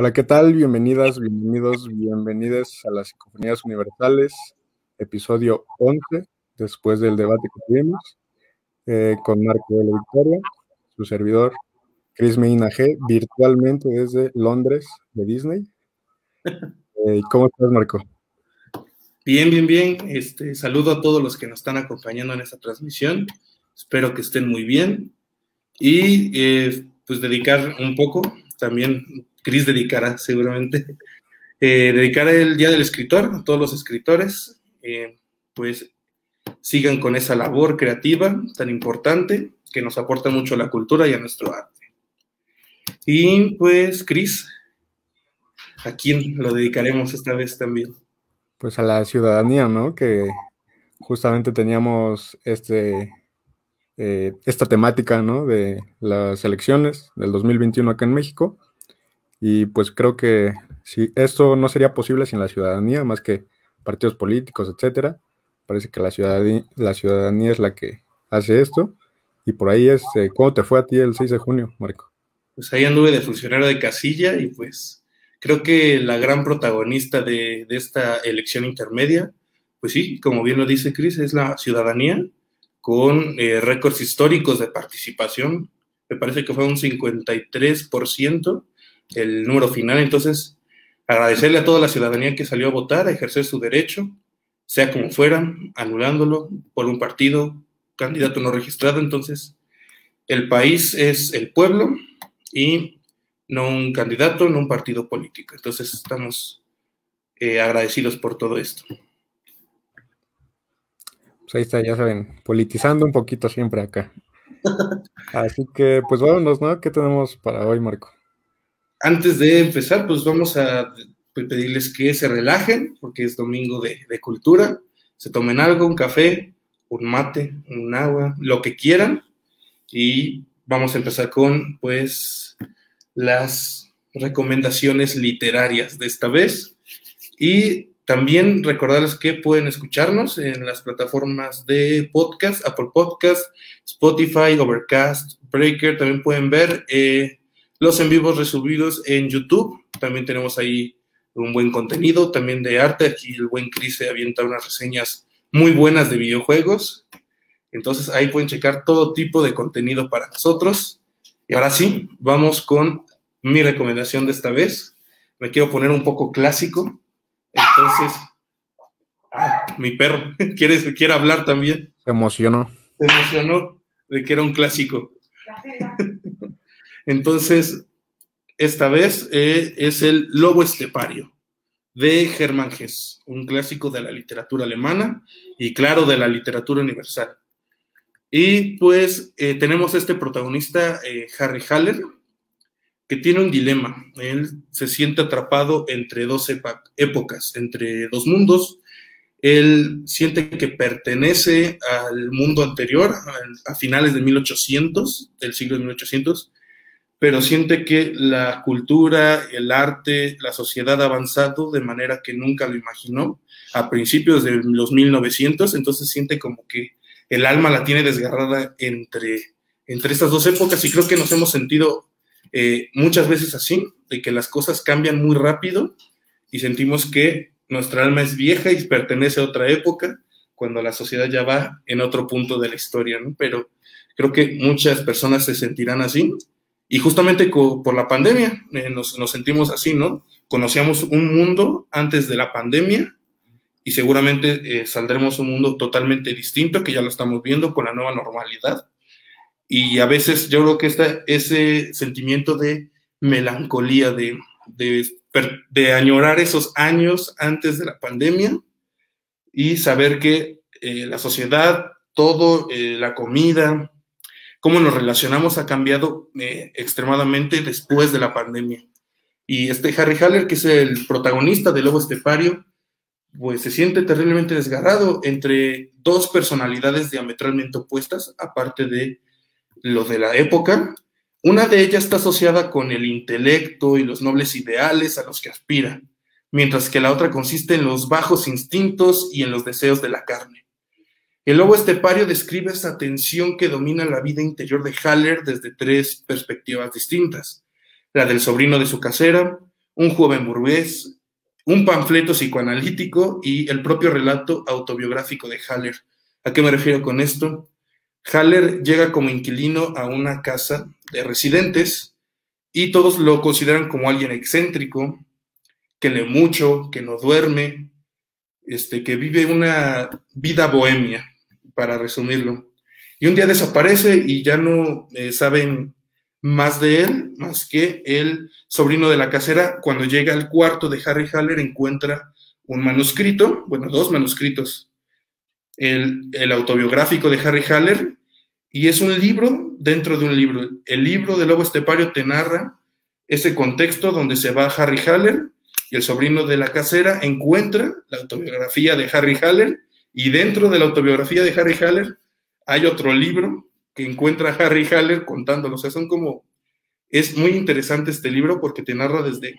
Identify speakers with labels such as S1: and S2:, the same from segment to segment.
S1: Hola, ¿qué tal? Bienvenidas, bienvenidos, bienvenidas a las Psicofonías Universales, episodio 11, después del debate que tuvimos, eh, con Marco de la Victoria, su servidor, Chris Medina G, virtualmente desde Londres, de Disney. Eh, ¿Cómo estás, Marco?
S2: Bien, bien, bien. Este, saludo a todos los que nos están acompañando en esta transmisión. Espero que estén muy bien. Y eh, pues dedicar un poco, también Cris dedicará seguramente, eh, dedicar el Día del Escritor a todos los escritores, eh, pues sigan con esa labor creativa tan importante que nos aporta mucho a la cultura y a nuestro arte. Y pues, Cris, ¿a quién lo dedicaremos esta vez también?
S1: Pues a la ciudadanía, ¿no? Que justamente teníamos este, eh, esta temática, ¿no? De las elecciones del 2021 acá en México. Y pues creo que si esto no sería posible sin la ciudadanía, más que partidos políticos, etcétera. Parece que la ciudadanía, la ciudadanía es la que hace esto. Y por ahí es, eh, ¿cómo te fue a ti el 6 de junio, Marco?
S2: Pues ahí anduve de funcionario de casilla y pues creo que la gran protagonista de, de esta elección intermedia, pues sí, como bien lo dice Cris, es la ciudadanía con eh, récords históricos de participación. Me parece que fue un 53% el número final. Entonces, agradecerle a toda la ciudadanía que salió a votar, a ejercer su derecho, sea como fuera, anulándolo por un partido, candidato no registrado. Entonces, el país es el pueblo y no un candidato, no un partido político. Entonces, estamos eh, agradecidos por todo esto.
S1: Pues ahí está, ya saben, politizando un poquito siempre acá. Así que, pues vámonos, ¿no? ¿Qué tenemos para hoy, Marco?
S2: Antes de empezar, pues vamos a pedirles que se relajen, porque es domingo de, cultura, se tomen algo, un café, un mate, un agua, lo que quieran, y vamos a empezar con, pues, las recomendaciones literarias de esta vez. Y también recordarles que pueden escucharnos en las plataformas de podcast, Apple Podcast, Spotify, Overcast, Breaker. También pueden ver eh, los en vivos resubidos en YouTube. También tenemos ahí un buen contenido, también de arte. Aquí el buen Chris se avienta unas reseñas muy buenas de videojuegos. Entonces ahí pueden checar todo tipo de contenido para nosotros. Y ahora sí, vamos con mi recomendación de esta vez. Me quiero poner un poco clásico. Entonces, ah, mi perro quiere, quiere hablar también.
S1: Se emocionó.
S2: Se emocionó de que era un clásico. Entonces, esta vez eh, es el Lobo Estepario de Germán Hesse, un clásico de la literatura alemana y claro, de la literatura universal. Y pues eh, tenemos este protagonista, eh, Harry Haller, que tiene un dilema. Él se siente atrapado entre dos épocas, entre dos mundos. Él siente que pertenece al mundo anterior, a, a finales de 1800, del siglo de 1800, pero siente que la cultura, el arte, la sociedad ha avanzado de manera que nunca lo imaginó a principios de los 1900, entonces siente como que el alma la tiene desgarrada entre, entre estas dos épocas y creo que nos hemos sentido eh, muchas veces así, de que las cosas cambian muy rápido y sentimos que nuestra alma es vieja y pertenece a otra época cuando la sociedad ya va en otro punto de la historia. Pero creo que muchas personas se sentirán así y justamente por la pandemia eh, nos, sentimos así, ¿no? Conocíamos un mundo antes de la pandemia y seguramente eh, saldremos un mundo totalmente distinto, que ya lo estamos viendo con la nueva normalidad. Y a veces yo creo que está ese sentimiento de melancolía, de, de, añorar esos años antes de la pandemia y saber que eh, la sociedad, todo, la comida, cómo nos relacionamos ha cambiado eh, extremadamente después de la pandemia. Y este Harry Haller, que es el protagonista de Lobo Estepario, pues se siente terriblemente desgarrado entre dos personalidades diametralmente opuestas, aparte de lo de la época. Una de ellas está asociada con el intelecto y los nobles ideales a los que aspira, mientras que la otra consiste en los bajos instintos y en los deseos de la carne. El lobo estepario describe esa tensión que domina la vida interior de Haller desde tres perspectivas distintas. La del sobrino de su casera, un joven burgués, un panfleto psicoanalítico y el propio relato autobiográfico de Haller. ¿A qué me refiero con esto? Haller llega como inquilino a una casa de residentes y todos lo consideran como alguien excéntrico, que lee mucho, que no duerme, este, que vive una vida bohemia, para resumirlo. Y un día desaparece y ya no eh, saben más de él, más que el sobrino de la casera, cuando llega al cuarto de Harry Haller encuentra un manuscrito, bueno, dos manuscritos, el, el autobiográfico de Harry Haller y es un libro dentro de un libro. El libro de Lobo Estepario te narra ese contexto donde se va Harry Haller y el sobrino de la casera encuentra la autobiografía de Harry Haller y dentro de la autobiografía de Harry Haller hay otro libro que encuentra Harry Haller contándolo. O sea, son como... Es muy interesante este libro porque te narra desde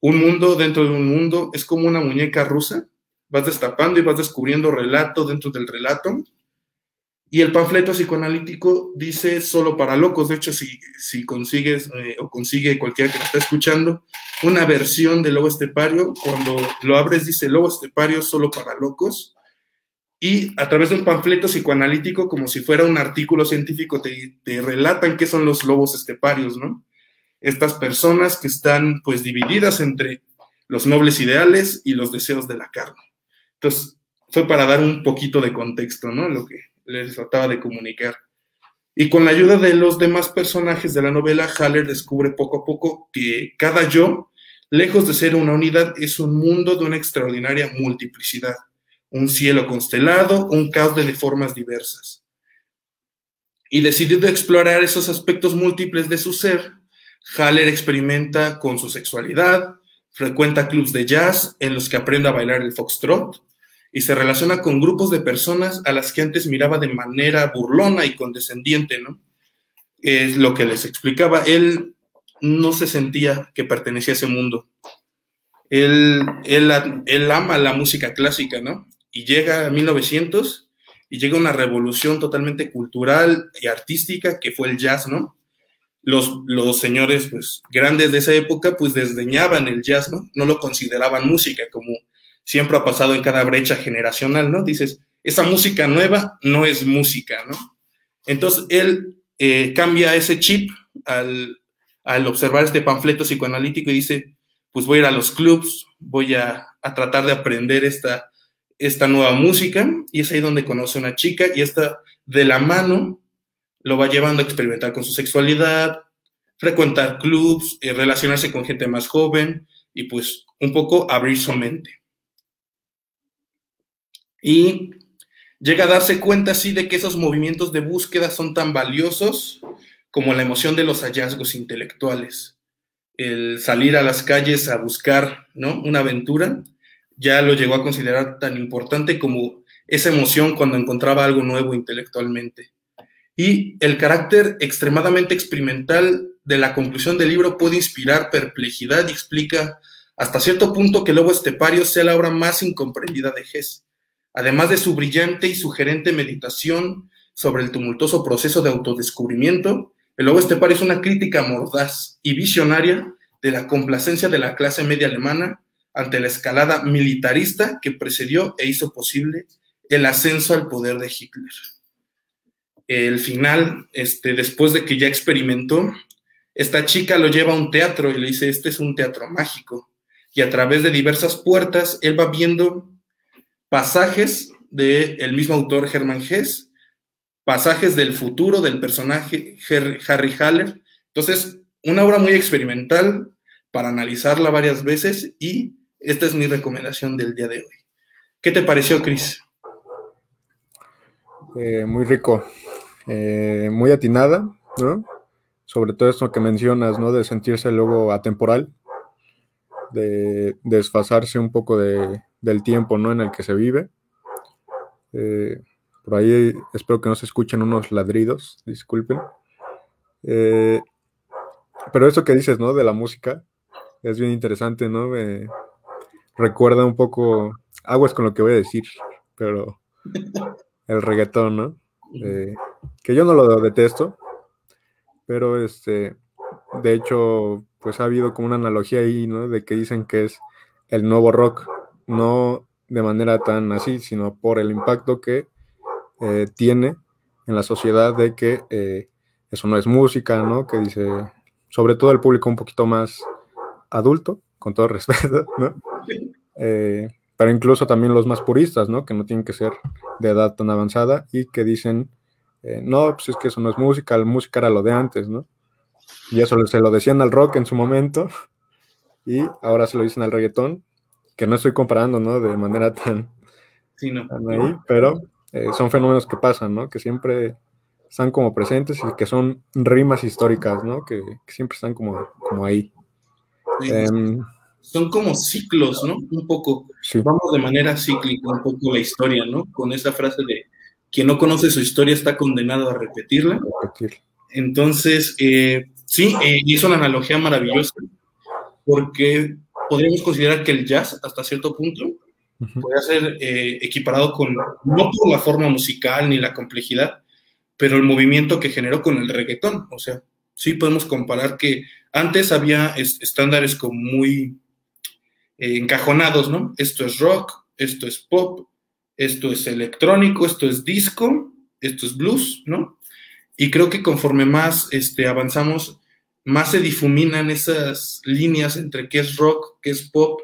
S2: un mundo dentro de un mundo. Es como una muñeca rusa. Vas destapando y vas descubriendo relato dentro del relato. Y el panfleto psicoanalítico dice solo para locos. De hecho, si, si consigues eh, o consigue cualquiera que lo está escuchando una versión de Lobo Estepario, cuando lo abres dice Lobo Estepario solo para locos y a través de un panfleto psicoanalítico, como si fuera un artículo científico, te, relatan qué son los lobos esteparios, ¿no? Estas personas que están pues divididas entre los nobles ideales y los deseos de la carne. Entonces, fue para dar un poquito de contexto, ¿no? Lo que les trataba de comunicar. Y con la ayuda de los demás personajes de la novela, Haller descubre poco a poco que cada yo, lejos de ser una unidad, es un mundo de una extraordinaria multiplicidad un cielo constelado, un caos de formas diversas. Y decidido explorar esos aspectos múltiples de su ser, Haller experimenta con su sexualidad, frecuenta clubs de jazz en los que aprende a bailar el foxtrot y se relaciona con grupos de personas a las que antes miraba de manera burlona y condescendiente, ¿no? Es lo que les explicaba. Él no se sentía que pertenecía a ese mundo. Él, él, él ama la música clásica, ¿no? Y llega a 1900 y llega una revolución totalmente cultural y artística que fue el jazz, ¿no? Los, los señores pues, grandes de esa época pues desdeñaban el jazz, ¿no? No lo consideraban música, como siempre ha pasado en cada brecha generacional, ¿no? Dices, esa música nueva no es música, ¿no? Entonces él eh, cambia ese chip al, al observar este panfleto psicoanalítico y dice, pues voy a ir a los clubs, voy a, a tratar de aprender esta, esta nueva música y es ahí donde conoce a una chica y esta de la mano lo va llevando a experimentar con su sexualidad, frecuentar clubs, eh, relacionarse con gente más joven y pues un poco abrir su mente. Y llega a darse cuenta así de que esos movimientos de búsqueda son tan valiosos como la emoción de los hallazgos intelectuales. El salir a las calles a buscar ¿no? una aventura ya lo llegó a considerar tan importante como esa emoción cuando encontraba algo nuevo intelectualmente. Y el carácter extremadamente experimental de la conclusión del libro puede inspirar perplejidad y explica hasta cierto punto que Lobo Estepario sea la obra más incomprendida de Hess. Además de su brillante y sugerente meditación sobre el tumultuoso proceso de autodescubrimiento, el Lobo Estepario es una crítica mordaz y visionaria de la complacencia de la clase media alemana ante la escalada militarista que precedió e hizo posible el ascenso al poder de Hitler. El final, este, después de que ya experimentó, esta chica lo lleva a un teatro y le dice, este es un teatro mágico. Y a través de diversas puertas, él va viendo pasajes del el mismo autor Hermann Hesse, pasajes del futuro del personaje Harry Haller. Entonces, una obra muy experimental para analizarla varias veces y esta es mi recomendación del día de hoy. ¿Qué te pareció, Cris?
S1: Eh, muy rico, eh, muy atinada, ¿no? Sobre todo esto que mencionas, ¿no? De sentirse luego atemporal, de, desfasarse un poco del tiempo, ¿no? En el que se vive. Eh, por ahí espero que no se escuchen unos ladridos, disculpen. pero eso que dices, ¿no? De la música, es bien interesante, ¿no? Recuerda un poco, aguas con lo que voy a decir, pero el reggaetón, ¿no? Eh, que yo no lo detesto, pero este, de hecho, pues ha habido como una analogía ahí, ¿no? De que dicen que es el nuevo rock, no de manera tan así, sino por el impacto que eh, tiene en la sociedad de que eh, eso no es música, ¿no? Que dice, sobre todo el público un poquito más adulto, con todo respeto, ¿no? Eh, pero incluso también los más puristas, ¿no? Que no tienen que ser de edad tan avanzada y que dicen, no, pues es que eso no es música, la música era lo de antes, ¿no? Y eso se lo decían al rock en su momento y ahora se lo dicen al reggaetón, que no estoy comparando, ¿no? De manera tan,
S2: sí, no.
S1: ahí, pero eh, son fenómenos que pasan, ¿no? Que siempre están como presentes y que son rimas históricas, ¿no? Que, siempre están como, como ahí.
S2: Em, son como ciclos, ¿no? Un poco. Vamos de manera cíclica un poco la historia, ¿no? Con esa frase de quien no conoce su historia está condenado a repetirla. Entonces, eh, sí, eh, hizo una analogía maravillosa porque podríamos considerar que el jazz, hasta cierto punto, puede ser eh, equiparado con, no por la forma musical ni la complejidad, pero el movimiento que generó con el reggaetón. O sea, sí podemos comparar que antes había estándares como muy eh, encajonados, ¿no? Esto es rock, esto es pop, esto es electrónico, esto es disco, esto es blues, ¿no? Y creo que conforme más este, avanzamos, más se difuminan esas líneas entre qué es rock, qué es pop,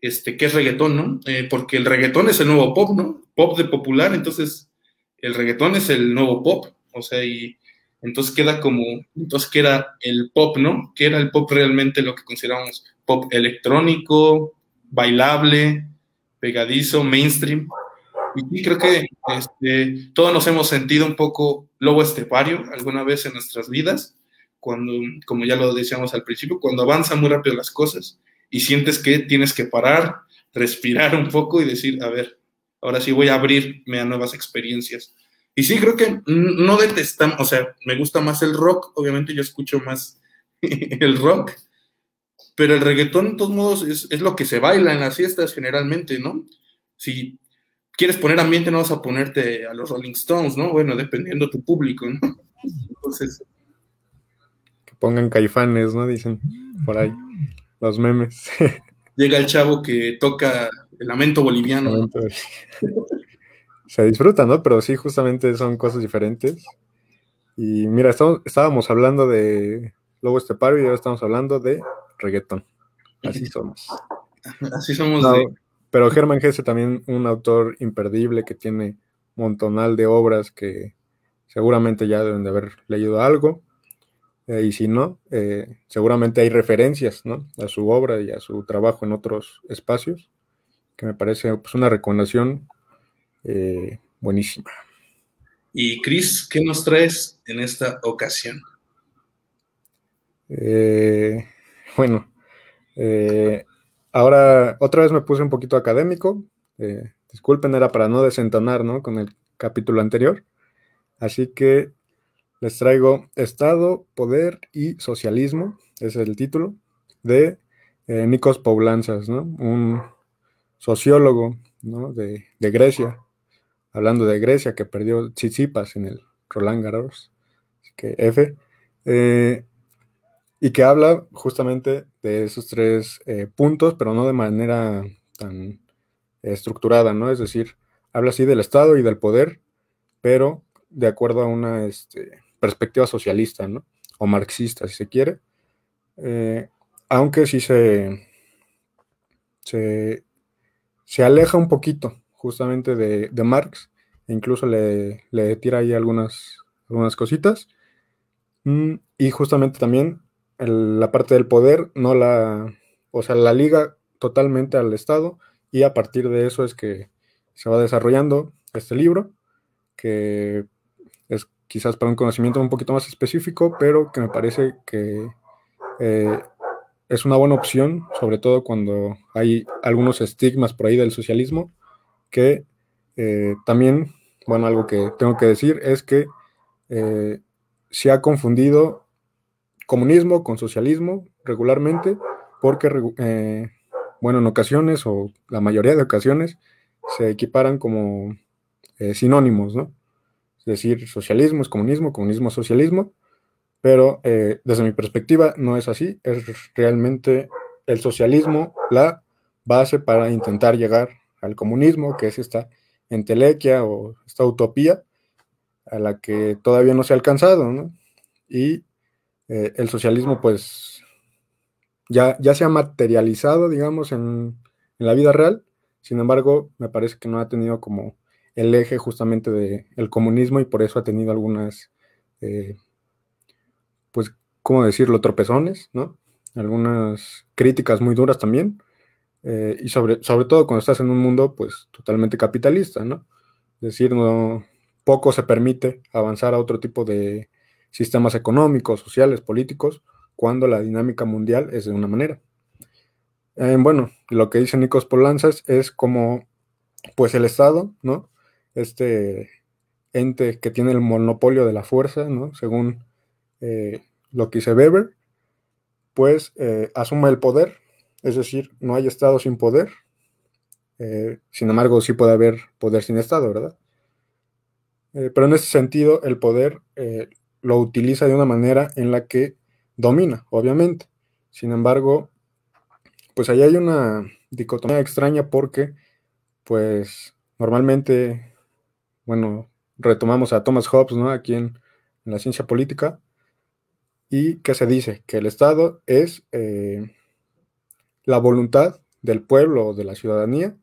S2: este, qué es reggaetón, ¿no? Eh, porque el reggaetón es el nuevo pop, ¿no? Pop de popular, entonces el reggaetón es el nuevo pop, o sea, y entonces queda como, entonces ¿qué era el pop, ¿no? ¿Qué era el pop realmente lo que consideramos pop electrónico, bailable, pegadizo, mainstream? Y creo que este, todos nos hemos sentido un poco lobo estepario alguna vez en nuestras vidas cuando, como ya lo decíamos al principio, cuando avanzan muy rápido las cosas y sientes que tienes que parar, respirar un poco y decir, a ver, ahora sí voy a abrirme a nuevas experiencias. Y sí, creo que no detestamos, o sea, me gusta más el rock, obviamente yo escucho más el rock, pero el reggaetón, de todos modos, es, es, lo que se baila en las fiestas generalmente, ¿no? Si quieres poner ambiente, no vas a ponerte a los Rolling Stones, ¿no? Bueno, dependiendo de tu público, ¿no? Entonces,
S1: pongan caifanes, ¿no? Dicen por ahí los memes.
S2: Llega el chavo que toca el lamento boliviano.
S1: Se disfruta, ¿no? Pero sí, justamente son cosas diferentes. Y mira, estábamos hablando de Lobo Estepario y ahora estamos hablando de reggaetón. Así somos.
S2: Así somos.
S1: Pero Germán Gese también un autor imperdible que tiene montonal de obras que seguramente ya deben de haber leído algo. Eh, y si no, eh, seguramente hay referencias a su obra y a su trabajo en otros espacios, que me parece pues, una recomendación eh, buenísima.
S2: Y Cris, ¿qué nos traes en esta ocasión?
S1: bueno, ahora otra vez me puse un poquito académico. disculpen, era para no desentonar con el capítulo anterior. Así que les traigo Estado, Poder y Socialismo, ese es el título, de eh, Nikos Poulanzas, ¿no? un sociólogo de, Grecia, hablando de Grecia, que perdió Tsitsipas en el Roland Garros, que F, eh, y que habla justamente de esos tres eh, puntos, pero no de manera tan estructurada, ¿no? Es decir, habla así del Estado y del poder, pero de acuerdo a una este, perspectiva socialista, ¿no? O marxista, si se quiere. Eh, aunque sí se, se, aleja un poquito justamente de, Marx, e incluso le, tira ahí algunas, algunas cositas. Mm, y justamente también la parte del poder no la, o sea, la liga totalmente al Estado y a partir de eso es que se va desarrollando este libro que es quizás para un conocimiento un poquito más específico, pero que me parece que eh, es una buena opción, sobre todo cuando hay algunos estigmas por ahí del socialismo, que eh, también, bueno, algo que tengo que decir es que eh, se ha confundido comunismo con socialismo regularmente, porque, bueno, en ocasiones o la mayoría de ocasiones se equiparan como sinónimos, ¿no? decir socialismo es comunismo, comunismo es socialismo, pero eh, desde mi perspectiva no es así, es realmente el socialismo la base para intentar llegar al comunismo, que es esta entelequia o esta utopía a la que todavía no se ha alcanzado, ¿no? Y eh, el socialismo, pues, ya, ya se ha materializado, digamos, en, en, la vida real, sin embargo, me parece que no ha tenido como el eje justamente del comunismo y por eso ha tenido algunas, eh, pues, ¿cómo decirlo?, tropezones, ¿no? Algunas críticas muy duras también, eh, y sobre, sobre todo cuando estás en un mundo, pues, totalmente capitalista, ¿no? Es decir, no, poco se permite avanzar a otro tipo de sistemas económicos, sociales, políticos, cuando la dinámica mundial es de una manera. Eh, bueno, lo que dice Nikos Polanzas es como, pues el Estado, ¿no? Este ente que tiene el monopolio de la fuerza, ¿no? Según eh, lo que dice Weber, pues eh, asume el poder, es decir, no hay Estado sin poder, sin embargo sí puede haber poder sin Estado, ¿verdad? pero en ese sentido, el poder lo utiliza de una manera en la que domina, obviamente. Sin embargo, pues ahí hay una dicotomía extraña porque, pues, normalmente, bueno, retomamos a Thomas Hobbes, ¿no? Aquí en, la ciencia política, y que se dice que el Estado es eh, la voluntad del pueblo o de la ciudadanía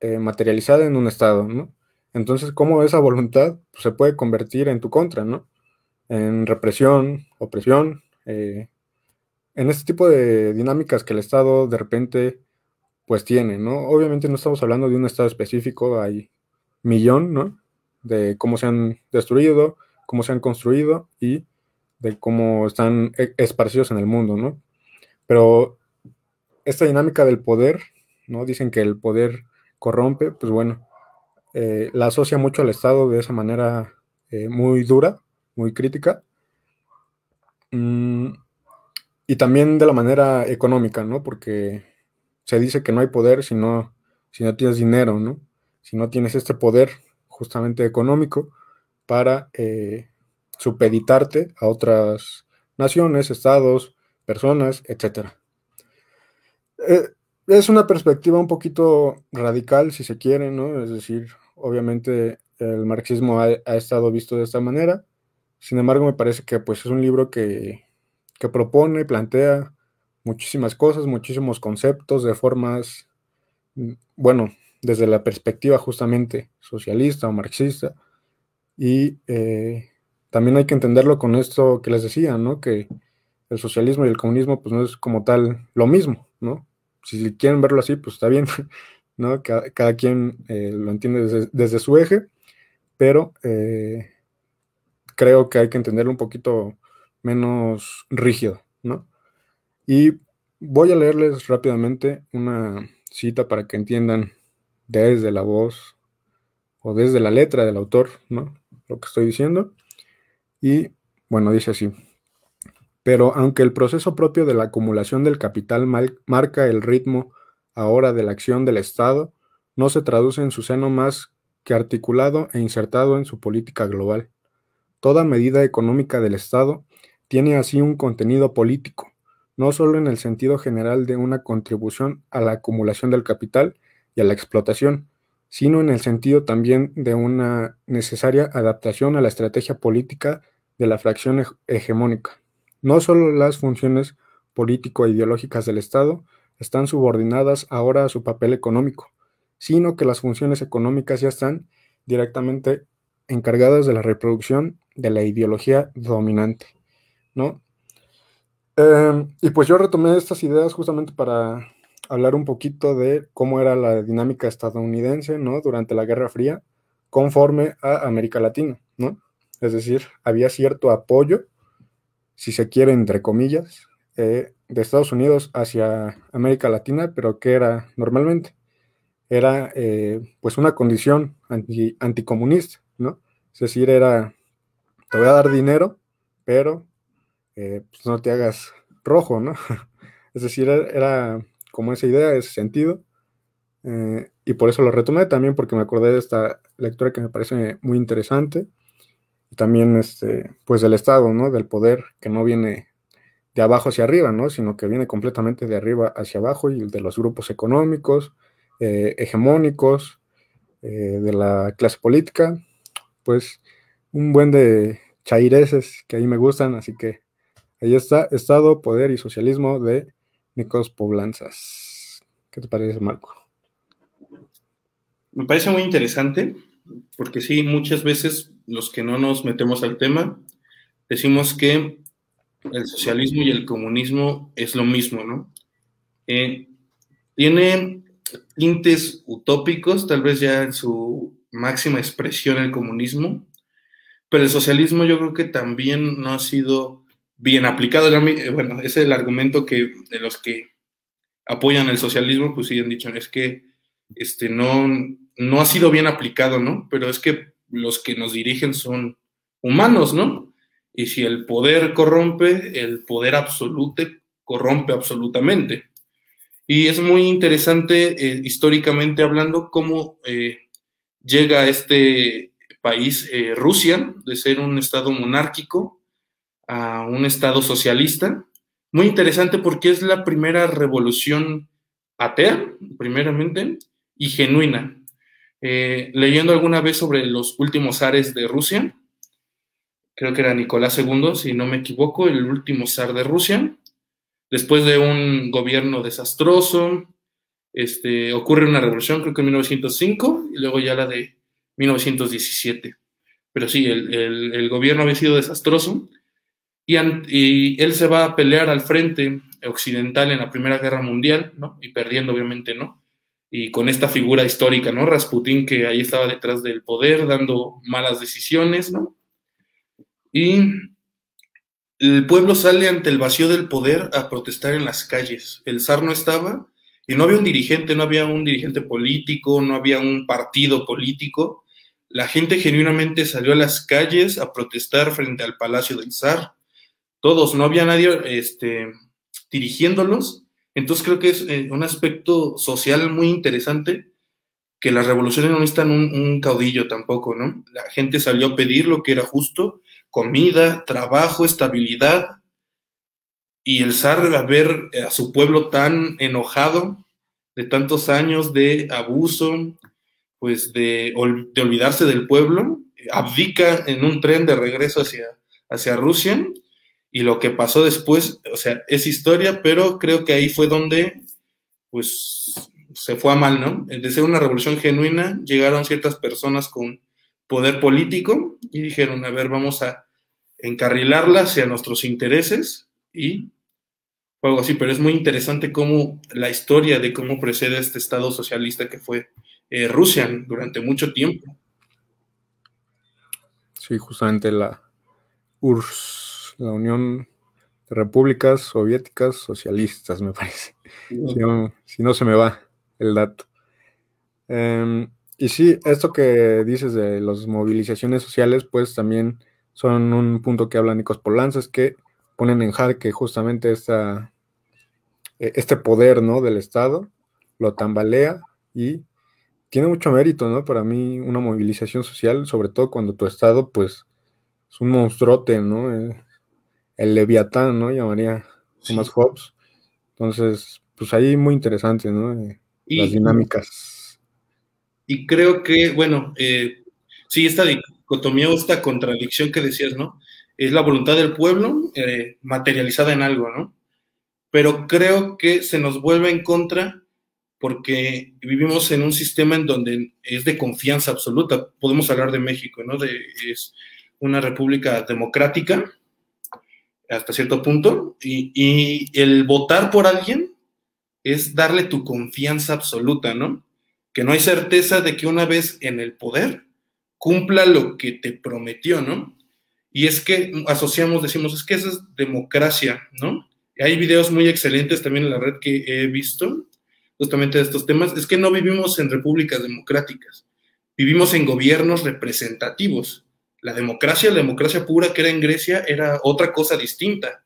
S1: eh, materializada en un Estado, ¿no? Entonces, ¿cómo esa voluntad pues, se puede convertir en tu contra, ¿no? en represión, opresión, eh, en este tipo de dinámicas que el Estado de repente pues tiene, ¿no? Obviamente no estamos hablando de un Estado específico, hay millón, ¿no? De cómo se han destruido, cómo se han construido y de cómo están e, esparcidos en el mundo, ¿no? Pero esta dinámica del poder, ¿no? Dicen que el poder corrompe, pues bueno, eh, la asocia mucho al Estado de esa manera eh, muy dura, muy crítica. Mm, y también de la manera económica, ¿no? Porque se dice que no hay poder si no, si no tienes dinero, ¿no? Si no tienes este poder justamente económico para eh, supeditarte a otras naciones, estados, personas, etc. Eh, es una perspectiva un poquito radical, si se quiere, ¿no? Es decir, obviamente el marxismo ha, estado visto de esta manera, sin embargo, me parece que pues, es un libro que, que propone, plantea muchísimas cosas, muchísimos conceptos de formas, bueno, desde la perspectiva justamente socialista o marxista. Y eh, también hay que entenderlo con esto que les decía, ¿no? Que el socialismo y el comunismo, pues no es como tal lo mismo, ¿no? Si quieren verlo así, pues está bien, ¿no? Cada, quien eh, lo entiende desde, su eje, pero eh, creo que hay que entenderlo un poquito menos rígido, ¿no? Y voy a leerles rápidamente una cita para que entiendan desde la voz o desde la letra del autor, ¿no? Lo que estoy diciendo. Y bueno, dice así. Pero aunque el proceso propio de la acumulación del capital marca el ritmo ahora de la acción del Estado, no se traduce en su seno más que articulado e insertado en su política global. Toda medida económica del Estado tiene así un contenido político, no solo en el sentido general de una contribución a la acumulación del capital y a la explotación, sino en el sentido también de una necesaria adaptación a la estrategia política de la fracción hegemónica. No solo las funciones político-ideológicas del Estado están subordinadas ahora a su papel económico, sino que las funciones económicas ya están directamente encargadas de la reproducción de la ideología dominante, ¿no? Em, y pues yo retomé estas ideas justamente para hablar un poquito de cómo era la dinámica estadounidense, ¿no? Durante la Guerra Fría, conforme a América Latina, ¿no? Es decir, había cierto apoyo, si se quiere, entre comillas, eh, de Estados Unidos hacia América Latina, pero que era normalmente, era eh, pues una condición anti, anticomunista, ¿no? Es decir, era te voy a dar dinero, pero eh, pues no te hagas rojo, ¿no? Es decir, era como esa idea, ese sentido. Y por eso lo retomé también porque me acordé de esta lectura que me parece muy interesante también este, pues del Estado, ¿no? Del poder que no viene de abajo hacia arriba, ¿no? Sino que viene completamente de arriba hacia abajo y de los grupos económicos, eh, hegemónicos, eh, de la clase política, pues un buen de chaireses que ahí me gustan, así que ahí está, Estado, Poder y Socialismo de Nicos Poblanzas. ¿Qué te parece, Marco?
S2: Me parece muy interesante, porque sí, muchas veces los que no nos metemos al tema, decimos que el socialismo y el comunismo es lo mismo, ¿no? Eh, tiene tintes utópicos, tal vez ya en su máxima expresión el comunismo, pero el socialismo yo creo que también no ha sido bien aplicado. Eh, bueno, ese es el argumento que de los que apoyan el socialismo, pues sí han dicho, es que este, no, no ha sido bien aplicado, ¿no? Pero es que los que nos dirigen son humanos, ¿no? Y si el poder corrompe, el poder absoluto corrompe absolutamente. Y es muy interesante, eh, históricamente hablando, cómo eh, llega este país, eh, Rusia, de ser un estado monárquico a un estado socialista. Muy interesante porque es la primera revolución atea, primeramente, y genuina. Leyendo alguna vez sobre los últimos zares de Rusia, creo que era Nicolás II, si no me equivoco, el último zar de Rusia, después de un gobierno desastroso, este, ocurre una revolución, creo que en 1905, y luego ya la de 1917. Pero sí, el, gobierno había sido desastroso y, y, él se va a pelear al frente occidental en la Primera Guerra Mundial, ¿no? Y perdiendo, obviamente, ¿no? Y con esta figura histórica, ¿no? Rasputín, que ahí estaba detrás del poder, dando malas decisiones, ¿no? Y el pueblo sale ante el vacío del poder a protestar en las calles. El zar no estaba y no había un dirigente, no había un dirigente político, no había un partido político. La gente genuinamente salió a las calles a protestar frente al palacio del zar. Todos, no había nadie este, dirigiéndolos. Entonces creo que es eh, un aspecto social muy interesante que las revoluciones no necesitan un, un caudillo tampoco, ¿no? La gente salió a pedir lo que era justo comida, trabajo, estabilidad. Y el zar, a ver a su pueblo tan enojado de tantos años de abuso, pues de, de olvidarse del pueblo, abdica en un tren de regreso hacia, hacia Rusia. Y lo que pasó después, o sea, es historia, pero creo que ahí fue donde, pues, se fue a mal, ¿no? De ser una revolución genuina, llegaron ciertas personas con poder político y dijeron, a ver, vamos a encarrilarla hacia nuestros intereses y algo así, pero es muy interesante cómo la historia de cómo precede este Estado socialista que fue eh, Rusia durante mucho tiempo.
S1: Sí, justamente la URSS, la Unión de Repúblicas Soviéticas Socialistas, me parece. Si, no, se me va el dato. Em, y sí, esto que dices de las movilizaciones sociales, pues también son un punto que habla Nicos Polanzas, que ponen en jaque justamente esta, e, este poder ¿no? del Estado, lo tambalea y tiene mucho mérito, ¿no? Para mí, una movilización social, sobre todo cuando tu Estado, pues, es un monstruote, ¿no? Eh, el Leviatán, ¿no? Llamaría Thomas Hobbes. Entonces, pues ahí muy interesante, ¿no? Eh, las dinámicas.
S2: Y creo que, bueno, eh, sí, esta dicotomía esta contradicción que decías, ¿no? Es la voluntad del pueblo eh, materializada en algo, ¿no? Pero creo que se nos vuelve en contra porque vivimos en un sistema en donde es de confianza absoluta. Podemos hablar de México, ¿no? De, es una república democrática hasta cierto punto y, y el votar por alguien es darle tu confianza absoluta, ¿no? Que no hay certeza de que una vez en el poder cumpla lo que te prometió, ¿no? Y es que asociamos, decimos, es que esa es democracia, ¿no? Hay videos muy excelentes también en la red que he visto justamente de estos temas. Es que no vivimos en repúblicas democráticas, vivimos en gobiernos representativos. La democracia, la democracia pura que era en Grecia, era otra cosa distinta.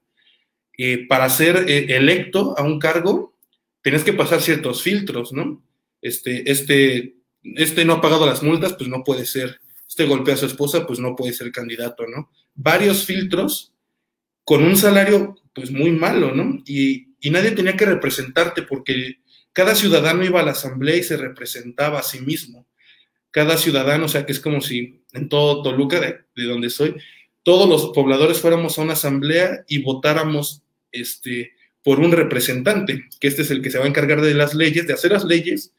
S2: Eh, para ser eh, electo a un cargo, tienes que pasar ciertos filtros, ¿no? Este, este, este no ha pagado las multas, pues no puede ser usted golpea a su esposa, pues no puede ser candidato, ¿no? Varios filtros con un salario pues muy malo, ¿no? Y, y nadie tenía que representarte porque cada ciudadano iba a la asamblea y se representaba a sí mismo. Cada ciudadano, o sea, que es como si en todo Toluca, de, de donde soy, todos los pobladores fuéramos a una asamblea y votáramos este, por un representante, que este es el que se va a encargar de las leyes, de hacer las leyes,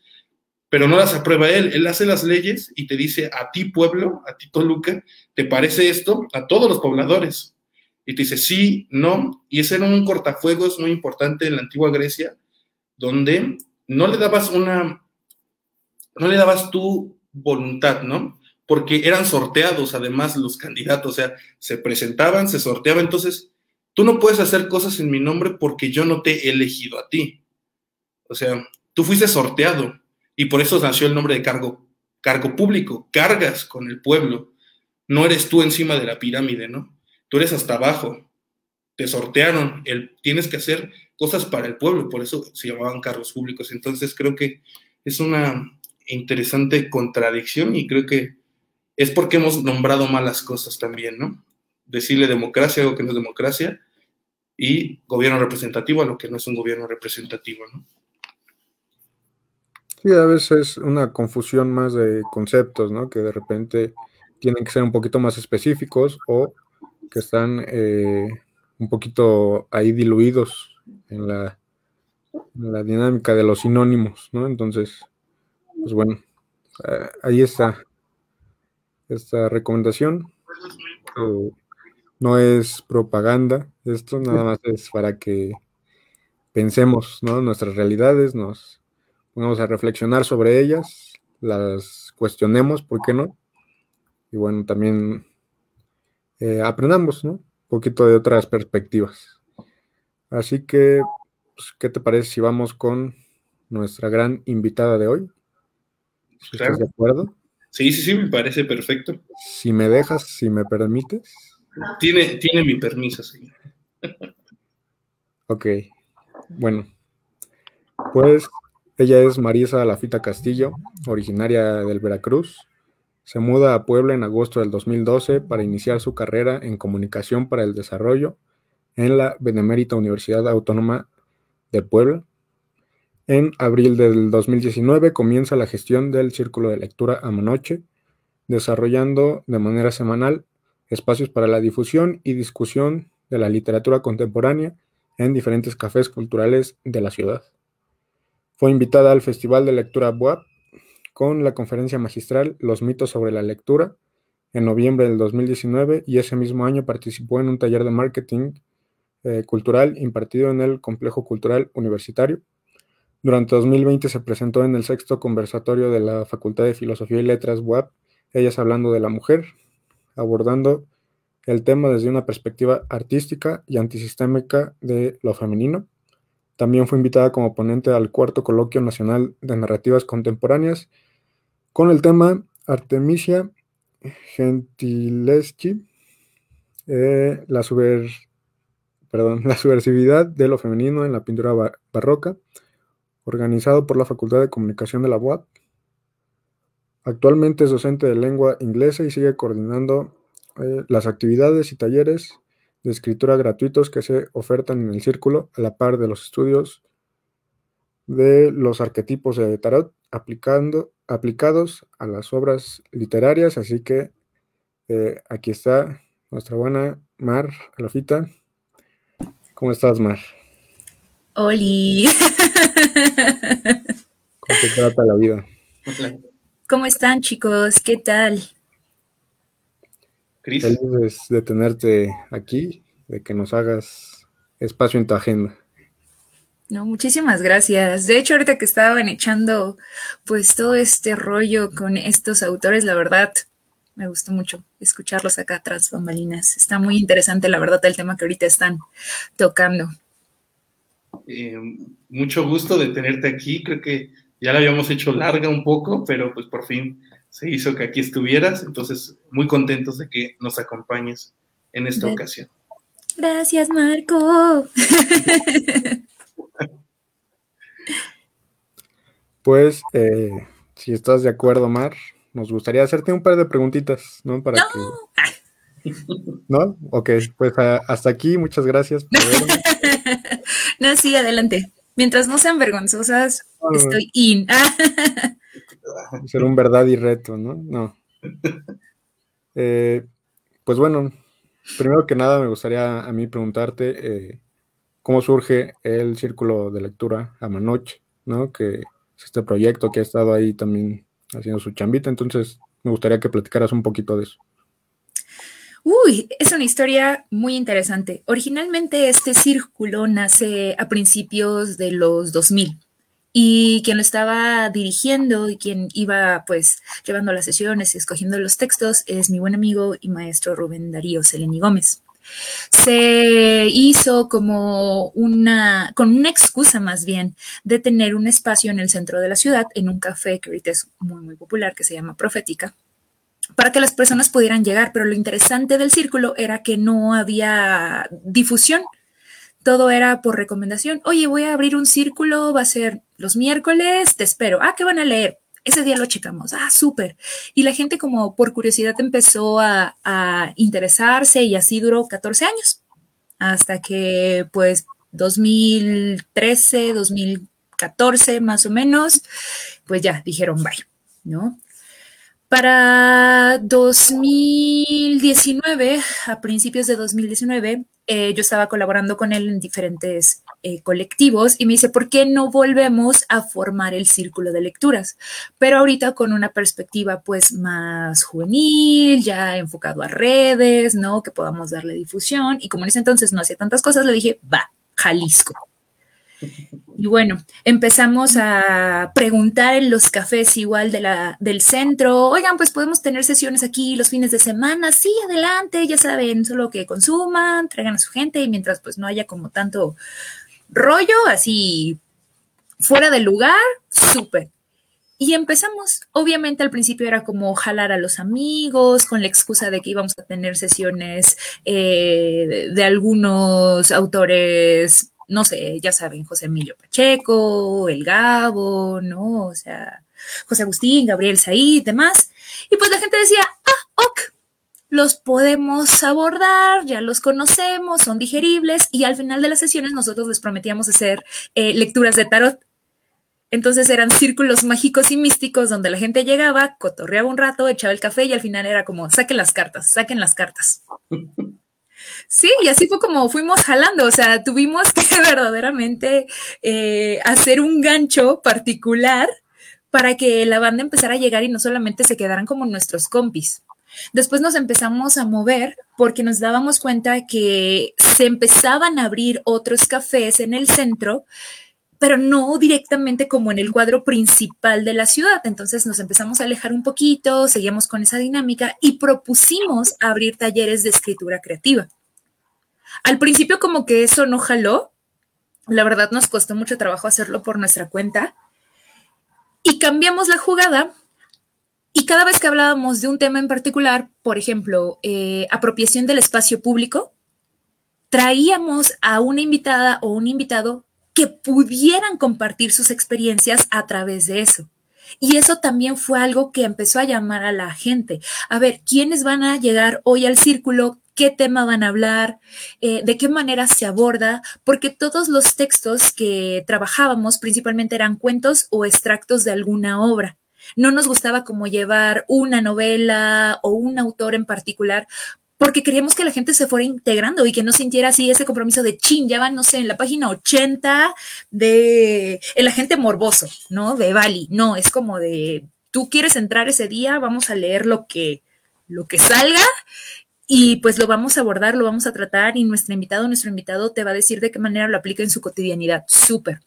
S2: pero no las aprueba él, él hace las leyes y te dice a ti pueblo, a ti Toluca, ¿te parece esto? A todos los pobladores. Y te dice sí, no, y ese era un cortafuegos muy importante en la antigua Grecia, donde no le dabas una, no le dabas tu voluntad, ¿no? Porque eran sorteados además los candidatos, o sea, se presentaban, se sorteaban, entonces tú no puedes hacer cosas en mi nombre porque yo no te he elegido a ti. O sea, tú fuiste sorteado y por eso nació el nombre de cargo, cargo público, cargas con el pueblo. No eres tú encima de la pirámide, ¿no? Tú eres hasta abajo. Te sortearon, el, tienes que hacer cosas para el pueblo, por eso se llamaban cargos públicos. Entonces creo que es una interesante contradicción y creo que es porque hemos nombrado malas cosas también, ¿no? decirle democracia a algo que no es democracia y gobierno representativo a lo que no es un gobierno representativo, ¿no?
S1: Sí, a veces es una confusión más de conceptos, ¿no? Que de repente tienen que ser un poquito más específicos o que están eh, un poquito ahí diluidos en la, en la, dinámica de los sinónimos, ¿no? Entonces, pues bueno, eh, ahí está esta recomendación no es propaganda, esto nada más es para que pensemos ¿no? nuestras realidades, nos pongamos a reflexionar sobre ellas, las cuestionemos, ¿por qué no? Y bueno, también eh, aprendamos ¿no? un poquito de otras perspectivas. Así que, pues, ¿qué te parece si vamos con nuestra gran invitada de hoy?
S2: ¿Estás de acuerdo? Sí, sí, sí, me parece perfecto.
S1: Si me dejas, si me permites.
S2: Tiene, tiene mi permiso, señor.
S1: Ok. Bueno, pues ella es Marisa Lafita Castillo, originaria del Veracruz. Se muda a Puebla en agosto del 2012 para iniciar su carrera en comunicación para el desarrollo en la Benemérita Universidad Autónoma de Puebla. En abril del 2019 comienza la gestión del Círculo de Lectura Amanoche, desarrollando de manera semanal espacios para la difusión y discusión de la literatura contemporánea en diferentes cafés culturales de la ciudad. Fue invitada al Festival de Lectura BUAP con la conferencia magistral Los mitos sobre la lectura en noviembre del 2019 y ese mismo año participó en un taller de marketing eh, cultural impartido en el Complejo Cultural Universitario. Durante 2020 se presentó en el sexto conversatorio de la Facultad de Filosofía y Letras BUAP, Ellas hablando de la mujer, abordando el tema desde una perspectiva artística y antisistémica de lo femenino. También fue invitada como ponente al cuarto coloquio nacional de narrativas contemporáneas con el tema Artemisia Gentileschi, eh, la, perdón, la subversividad de lo femenino en la pintura barroca, organizado por la Facultad de Comunicación de la UAP Actualmente es docente de lengua inglesa y sigue coordinando eh, las actividades y talleres de escritura gratuitos que se ofertan en el círculo a la par de los estudios de los arquetipos de tarot aplicando, aplicados a las obras literarias. Así que eh, aquí está nuestra buena Mar Alafita. ¿Cómo estás, Mar?
S3: Oli.
S1: ¿Cómo te trata la vida?
S3: ¿Cómo están chicos? ¿Qué tal?
S1: Felices de tenerte aquí, de que nos hagas espacio en tu agenda.
S3: No, muchísimas gracias. De hecho, ahorita que estaban echando pues todo este rollo con estos autores, la verdad, me gustó mucho escucharlos acá atrás, bambalinas. Está muy interesante, la verdad, el tema que ahorita están tocando.
S2: Eh, mucho gusto de tenerte aquí. Creo que ya la habíamos hecho larga un poco, pero pues por fin se hizo que aquí estuvieras. Entonces, muy contentos de que nos acompañes en esta ocasión.
S3: Gracias, Marco.
S1: Pues, eh, si estás de acuerdo, Mar, nos gustaría hacerte un par de preguntitas, ¿no? Para
S3: no.
S1: que... ¿No? Ok, pues hasta aquí, muchas gracias. Por
S3: no, sí, adelante. Mientras no sean vergonzosas, estoy in.
S1: Ser un verdad y reto, ¿no? No. Eh, pues bueno, primero que nada me gustaría a mí preguntarte eh, cómo surge el Círculo de Lectura Amanoch, ¿no? Que es este proyecto que ha estado ahí también haciendo su chambita, entonces me gustaría que platicaras un poquito de eso.
S3: Uy, es una historia muy interesante. Originalmente este círculo nace a principios de los 2000 y quien lo estaba dirigiendo y quien iba pues llevando las sesiones y escogiendo los textos es mi buen amigo y maestro Rubén Darío Seleni Gómez. Se hizo como una, con una excusa más bien, de tener un espacio en el centro de la ciudad, en un café que ahorita es muy, muy popular, que se llama Profética, para que las personas pudieran llegar. Pero lo interesante del círculo era que no había difusión todo era por recomendación. Oye, voy a abrir un círculo, va a ser los miércoles, te espero. Ah, ¿qué van a leer? Ese día lo checamos. Ah, súper. Y la gente como por curiosidad empezó a, interesarse y así duró 14 años. Hasta que pues 2013, 2014 más o menos, pues ya dijeron bye, ¿no? Para 2019, a principios de 2019, eh, yo estaba colaborando con él en diferentes eh, colectivos y me dice, ¿por qué no volvemos a formar el círculo de lecturas? Pero ahorita con una perspectiva pues más juvenil, ya enfocado a redes, ¿no? Que podamos darle difusión. Y como en ese entonces no hacía tantas cosas, le dije, va, Jalisco. Y bueno, empezamos a preguntar en los cafés igual de la, del centro, oigan, pues podemos tener sesiones aquí los fines de semana, sí, adelante, ya saben, solo que consuman, traigan a su gente y mientras pues no haya como tanto rollo, así fuera del lugar, súper. Y empezamos, obviamente al principio era como jalar a los amigos con la excusa de que íbamos a tener sesiones eh, de algunos autores no sé, ya saben, José Emilio Pacheco, El Gabo, ¿no? O sea, José Agustín, Gabriel Said, demás. Y pues la gente decía, ah, ok, los podemos abordar, ya los conocemos, son digeribles y al final de las sesiones nosotros les prometíamos hacer eh, lecturas de tarot. Entonces eran círculos mágicos y místicos donde la gente llegaba, cotorreaba un rato, echaba el café y al final era como, saquen las cartas, saquen las cartas. Sí, y así fue como fuimos jalando, o sea, tuvimos que verdaderamente eh, hacer un gancho particular para que la banda empezara a llegar y no solamente se quedaran como nuestros compis. Después nos empezamos a mover porque nos dábamos cuenta que se empezaban a abrir otros cafés en el centro, pero no directamente como en el cuadro principal de la ciudad. Entonces nos empezamos a alejar un poquito, seguíamos con esa dinámica y propusimos abrir talleres de escritura creativa. Al principio como que eso no jaló. La verdad nos costó mucho trabajo hacerlo por nuestra cuenta. Y cambiamos la jugada. Y cada vez que hablábamos de un tema en particular, por ejemplo, eh, apropiación del espacio público, traíamos a una invitada o un invitado que pudieran compartir sus experiencias a través de eso. Y eso también fue algo que empezó a llamar a la gente. A ver, ¿quiénes van a llegar hoy al círculo? Qué tema van a hablar, eh, de qué manera se aborda, porque todos los textos que trabajábamos principalmente eran cuentos o extractos de alguna obra. No nos gustaba como llevar una novela o un autor en particular, porque queríamos que la gente se fuera integrando y que no sintiera así ese compromiso de chin, ya van, no sé, en la página 80 de El agente morboso, ¿no? De Bali. No, es como de tú quieres entrar ese día, vamos a leer lo que lo que salga y pues lo vamos a abordar, lo vamos a tratar y nuestro invitado, nuestro invitado te va a decir de qué manera lo aplica en su cotidianidad. Súper.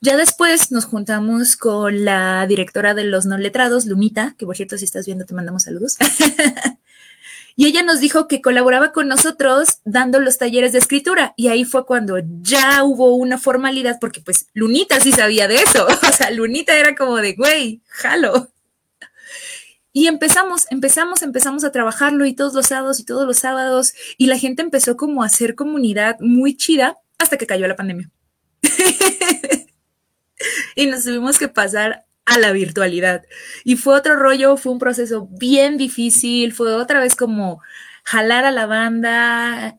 S3: Ya después nos juntamos con la directora de los no letrados, Lumita, que por cierto, si estás viendo, te mandamos saludos. y ella nos dijo que colaboraba con nosotros dando los talleres de escritura. Y ahí fue cuando ya hubo una formalidad, porque pues Lunita sí sabía de eso. O sea, Lunita era como de, güey, jalo. Y empezamos, empezamos, empezamos a trabajarlo y todos los sábados y todos los sábados y la gente empezó como a hacer comunidad muy chida hasta que cayó la pandemia. y nos tuvimos que pasar a la virtualidad. Y fue otro rollo, fue un proceso bien difícil, fue otra vez como jalar a la banda,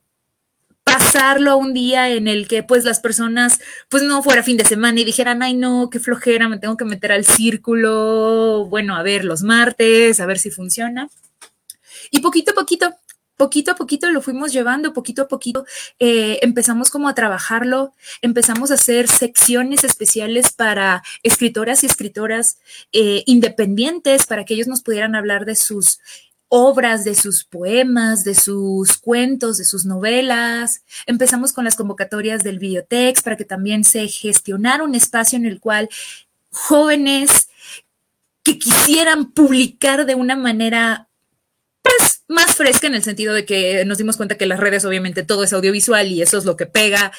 S3: pasarlo a un día en el que pues las personas pues no fuera fin de semana y dijeran, ay no, qué flojera, me tengo que meter al círculo, bueno, a ver los martes, a ver si funciona. Y poquito a poquito, poquito a poquito lo fuimos llevando, poquito a poquito eh, empezamos como a trabajarlo, empezamos a hacer secciones especiales para escritoras y escritoras eh, independientes, para que ellos nos pudieran hablar de sus obras, de sus poemas, de sus cuentos, de sus novelas. Empezamos con las convocatorias del Videotex para que también se gestionara un espacio en el cual jóvenes que quisieran publicar de una manera pues más fresca en el sentido de que nos dimos cuenta que las redes obviamente todo es audiovisual y eso es lo que pega,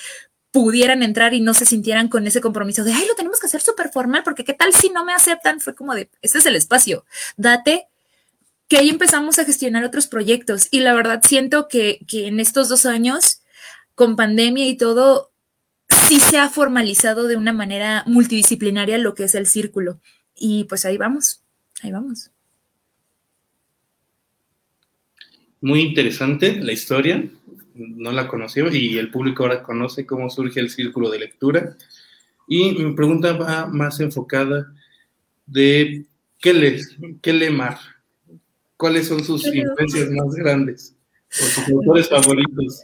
S3: pudieran entrar y no se sintieran con ese compromiso de, ay, lo tenemos que hacer súper formal, porque qué tal si no me aceptan, fue como de, este es el espacio, date que ahí empezamos a gestionar otros proyectos y la verdad siento que, en estos dos años, con pandemia y todo, sí se ha formalizado de una manera multidisciplinaria lo que es el círculo. Y pues ahí vamos, ahí vamos.
S2: Muy interesante la historia, no la conocíamos y el público ahora conoce cómo surge el círculo de lectura. Y mi pregunta va más enfocada de qué le, qué lee Mar, ¿Cuáles son sus influencias más grandes o sus autores favoritos?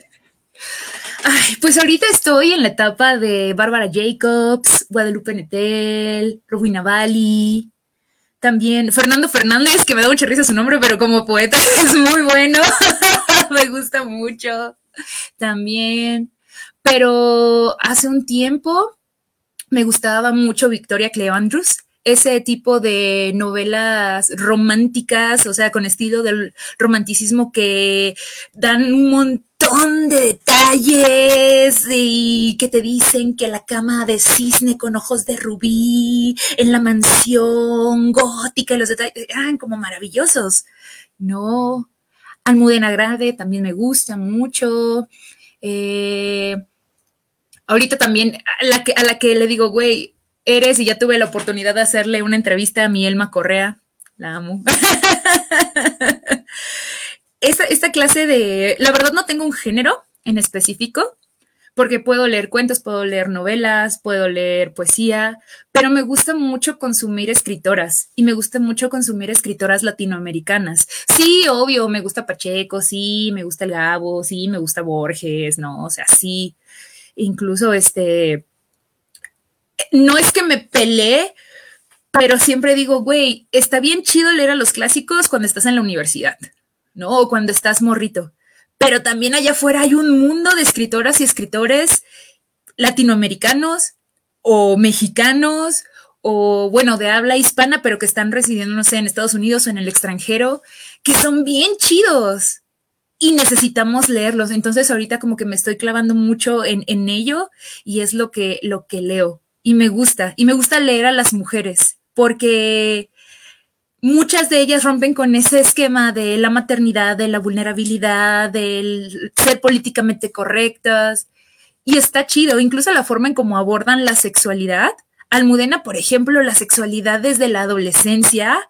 S3: Ay, pues ahorita estoy en la etapa de Bárbara Jacobs, Guadalupe Netel, Rubina Bali, también Fernando Fernández, que me da mucha risa su nombre, pero como poeta es muy bueno, me gusta mucho también. Pero hace un tiempo me gustaba mucho Victoria Cleandrus ese tipo de novelas románticas, o sea, con estilo del romanticismo que dan un montón de detalles y que te dicen que la cama de cisne con ojos de rubí en la mansión gótica y los detalles eran como maravillosos. No, Almudena Grande también me gusta mucho. Eh, ahorita también a la, que, a la que le digo, güey, eres y ya tuve la oportunidad de hacerle una entrevista a mi Elma Correa. La amo. esta, esta clase de, la verdad no tengo un género en específico, porque puedo leer cuentos, puedo leer novelas, puedo leer poesía, pero me gusta mucho consumir escritoras y me gusta mucho consumir escritoras latinoamericanas. Sí, obvio, me gusta Pacheco, sí, me gusta el Gabo, sí, me gusta Borges, no, o sea, sí, incluso este, no es que me peleé, pero siempre digo, güey, está bien chido leer a los clásicos cuando estás en la universidad, ¿no? O cuando estás morrito. Pero también allá afuera hay un mundo de escritoras y escritores latinoamericanos o mexicanos o bueno, de habla hispana, pero que están residiendo, no sé, en Estados Unidos o en el extranjero, que son bien chidos y necesitamos leerlos. Entonces ahorita como que me estoy clavando mucho en, en ello y es lo que, lo que leo y me gusta, y me gusta leer a las mujeres, porque muchas de ellas rompen con ese esquema de la maternidad, de la vulnerabilidad, del ser políticamente correctas, y está chido, incluso la forma en cómo abordan la sexualidad. Almudena, por ejemplo, la sexualidad desde la adolescencia,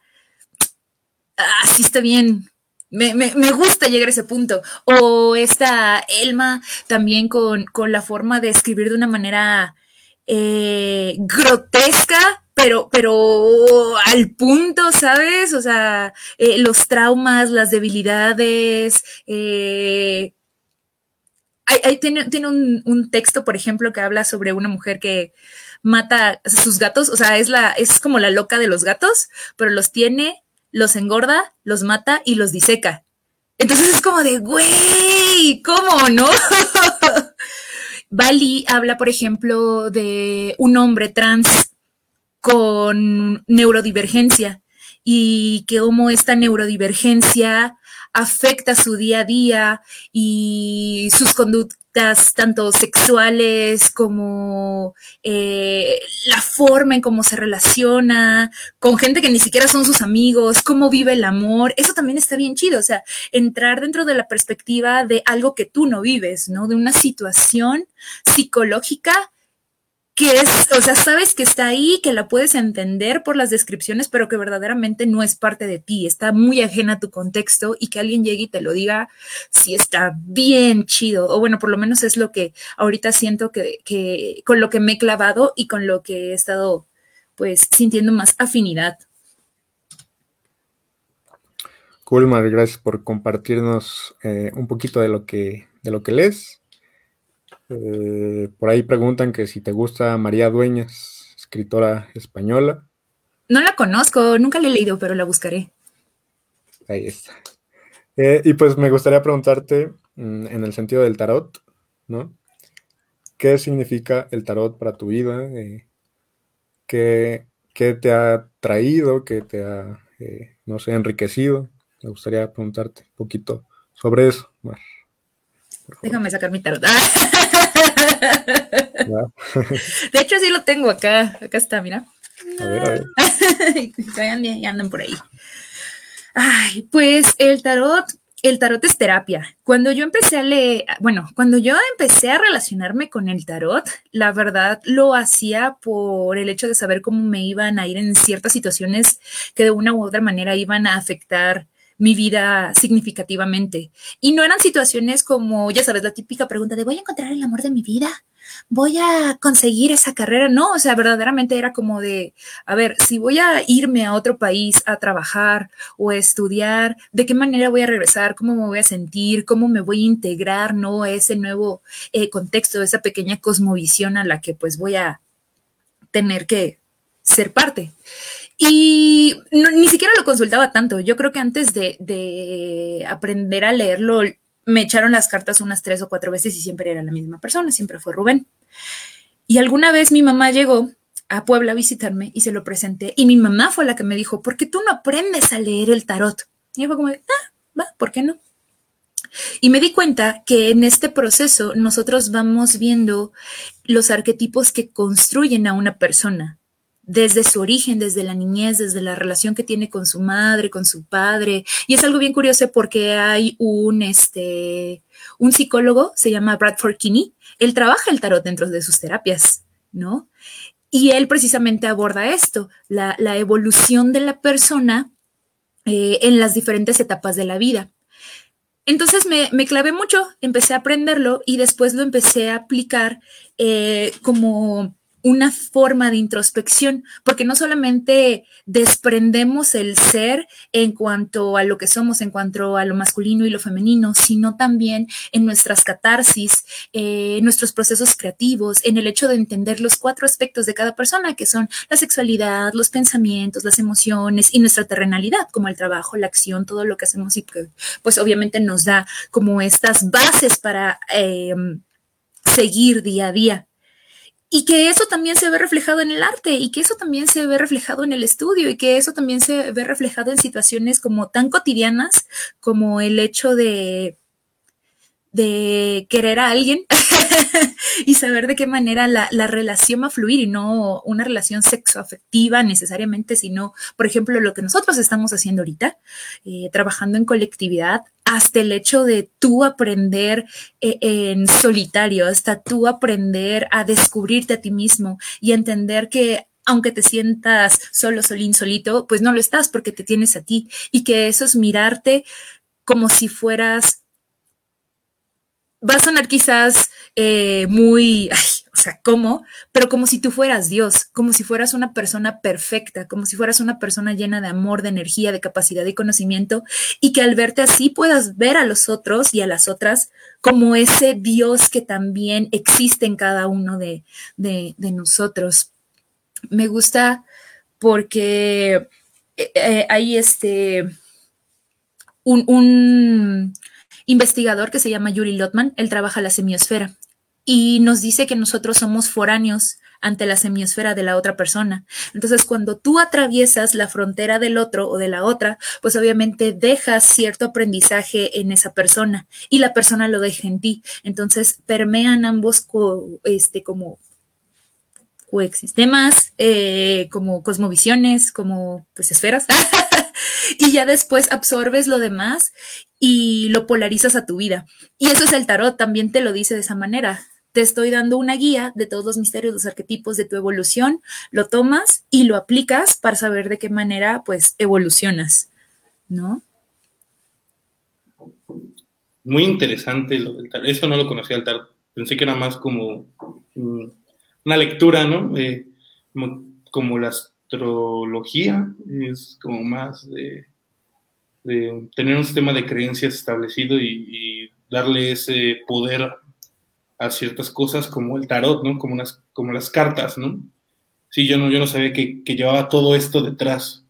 S3: así está bien, me, gusta llegar a ese punto. O esta Elma también con, con, la forma de escribir de una manera eh, grotesca, pero, pero al punto, ¿sabes? O sea, eh, los traumas, las debilidades. Eh, tiene, tiene un, texto, por ejemplo, que habla sobre una mujer que mata a sus gatos, o sea, es, la, es como la loca de los gatos, pero los tiene, los engorda, los mata y los diseca. Entonces es como de, güey, ¿cómo no? Bali habla, por ejemplo, de un hombre trans con neurodivergencia y que cómo esta neurodivergencia afecta su día a día y sus tanto sexuales como eh, la forma en cómo se relaciona con gente que ni siquiera son sus amigos, cómo vive el amor, eso también está bien chido, o sea, entrar dentro de la perspectiva de algo que tú no vives, ¿no? De una situación psicológica que es, o sea, sabes que está ahí, que la puedes entender por las descripciones, pero que verdaderamente no es parte de ti, está muy ajena a tu contexto y que alguien llegue y te lo diga, sí está bien chido, o bueno, por lo menos es lo que ahorita siento que, que con lo que me he clavado y con lo que he estado pues sintiendo más afinidad.
S1: Cool, Mar, gracias por compartirnos eh, un poquito de lo que, de lo que lees. Eh, por ahí preguntan que si te gusta María Dueñas, escritora española.
S3: No la conozco, nunca la he leído, pero la buscaré.
S1: Ahí está. Eh, y pues me gustaría preguntarte, mm, en el sentido del tarot, ¿no? ¿Qué significa el tarot para tu vida? ¿qué, te ha traído? ¿Qué te ha, no sé, enriquecido? Me gustaría preguntarte un poquito sobre eso, Mar.
S3: Déjame sacar mi tarot. De hecho, sí lo tengo acá. Acá está, mira. A ver, a ver. ya andan por ahí. Ay, pues el tarot, el tarot es terapia. Cuando yo empecé a leer, bueno, cuando yo empecé a relacionarme con el tarot, la verdad lo hacía por el hecho de saber cómo me iban a ir en ciertas situaciones que de una u otra manera iban a afectar mi vida significativamente. Y no eran situaciones como, ya sabes, la típica pregunta de voy a encontrar el amor de mi vida, voy a conseguir esa carrera. No, o sea, verdaderamente era como de, a ver, si voy a irme a otro país a trabajar o a estudiar, ¿de qué manera voy a regresar? ¿Cómo me voy a sentir? ¿Cómo me voy a integrar, no? Ese nuevo eh, contexto, esa pequeña cosmovisión a la que pues voy a tener que ser parte. Y ni siquiera lo consultaba tanto. Yo creo que antes de, aprender a leerlo, me echaron las cartas unas tres o cuatro veces y siempre era la misma persona, siempre fue Rubén. Y alguna vez mi mamá llegó a Puebla a visitarme y se lo presenté. Y mi mamá fue la que me dijo, ¿por qué tú no aprendes a leer el tarot? Y yo fue como, ah, va, ¿por qué no? Y me di cuenta que en este proceso nosotros vamos viendo los arquetipos que construyen a una persona desde su origen, desde la niñez, desde la relación que tiene con su madre, con su padre. Y es algo bien curioso porque hay un, este, un psicólogo, se llama Bradford Kinney, él trabaja el tarot dentro de sus terapias, ¿no? Y él precisamente aborda esto, la, evolución de la persona eh, en las diferentes etapas de la vida. Entonces me, me, clavé mucho, empecé a aprenderlo y después lo empecé a aplicar eh, como una forma de introspección, porque no solamente desprendemos el ser en cuanto a lo que somos, en cuanto a lo masculino y lo femenino, sino también en nuestras catarsis, eh, en nuestros procesos creativos, en el hecho de entender los cuatro aspectos de cada persona, que son la sexualidad, los pensamientos, las emociones y nuestra terrenalidad, como el trabajo, la acción, todo lo que hacemos y que pues obviamente nos da como estas bases para... Eh, seguir día a día y que eso también se ve reflejado en el arte y que eso también se ve reflejado en el estudio y que eso también se ve reflejado en situaciones como tan cotidianas como el hecho de de querer a alguien y saber de qué manera la, relación va a fluir y no una relación sexoafectiva necesariamente, sino, por ejemplo, lo que nosotros estamos haciendo ahorita, eh, trabajando en colectividad, hasta el hecho de tú aprender eh, en solitario, hasta tú aprender a descubrirte a ti mismo y entender que aunque te sientas solo, solín, solito, pues no lo estás porque te tienes a ti y que eso es mirarte como si fueras va a sonar quizás eh, muy, o sea, ¿cómo? Pero como si tú fueras Dios, como si fueras una persona perfecta, como si fueras una persona llena de amor, de energía, de capacidad y conocimiento, y que al verte así puedas ver a los otros y a las otras como ese Dios que también existe en cada uno de, nosotros. Me gusta porque eh, eh, hay este un investigador que se llama Yuri Lotman, él trabaja la semiosfera y nos dice que nosotros somos foráneos ante la semiosfera de la otra persona. Entonces, cuando tú atraviesas la frontera del otro o de la otra, pues obviamente dejas cierto aprendizaje en esa persona y la persona lo deja en ti. Entonces, permean ambos este, como coexistemas, eh, como cosmovisiones, como pues esferas. y ya después absorbes lo demás y lo polarizas a tu vida. Y eso es el tarot, también te lo dice de esa manera. Te estoy dando una guía de todos los misterios, los arquetipos de tu evolución, lo tomas y lo aplicas para saber de qué manera pues evolucionas, ¿no?
S2: Muy interesante lo del tarot. Eso no lo conocía el tarot. Pensé que era más como mm, una lectura, ¿no? Eh, como, la astrología, es como más de, tener un sistema de creencias establecido y, darle ese poder a ciertas cosas como el tarot, ¿no? Como, las, como las cartas, ¿no? Sí, yo no, yo no sabía que, llevaba todo esto detrás.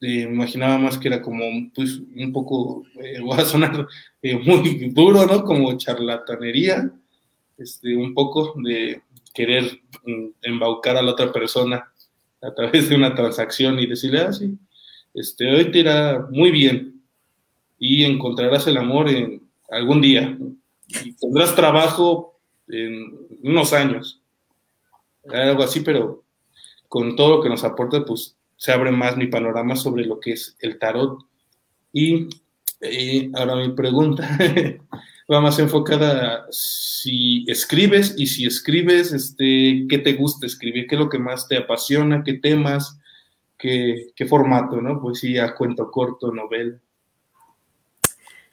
S2: Eh, imaginaba más que era como, pues, un poco, eh, va a sonar eh, muy duro, ¿no? Como charlatanería, este, un poco de querer mm, embaucar a la otra persona a través de una transacción y decirle, ah, sí, este, hoy te irá muy bien y encontrarás el amor en algún día y tendrás trabajo en unos años, algo así, pero con todo lo que nos aporta, pues se abre más mi panorama sobre lo que es el tarot. Y eh, ahora mi pregunta va más enfocada si escribes y si escribes, este, ¿qué te gusta escribir? ¿Qué es lo que más te apasiona? ¿Qué temas? ¿Qué, qué formato? ¿no? Poesía, cuento corto, novela.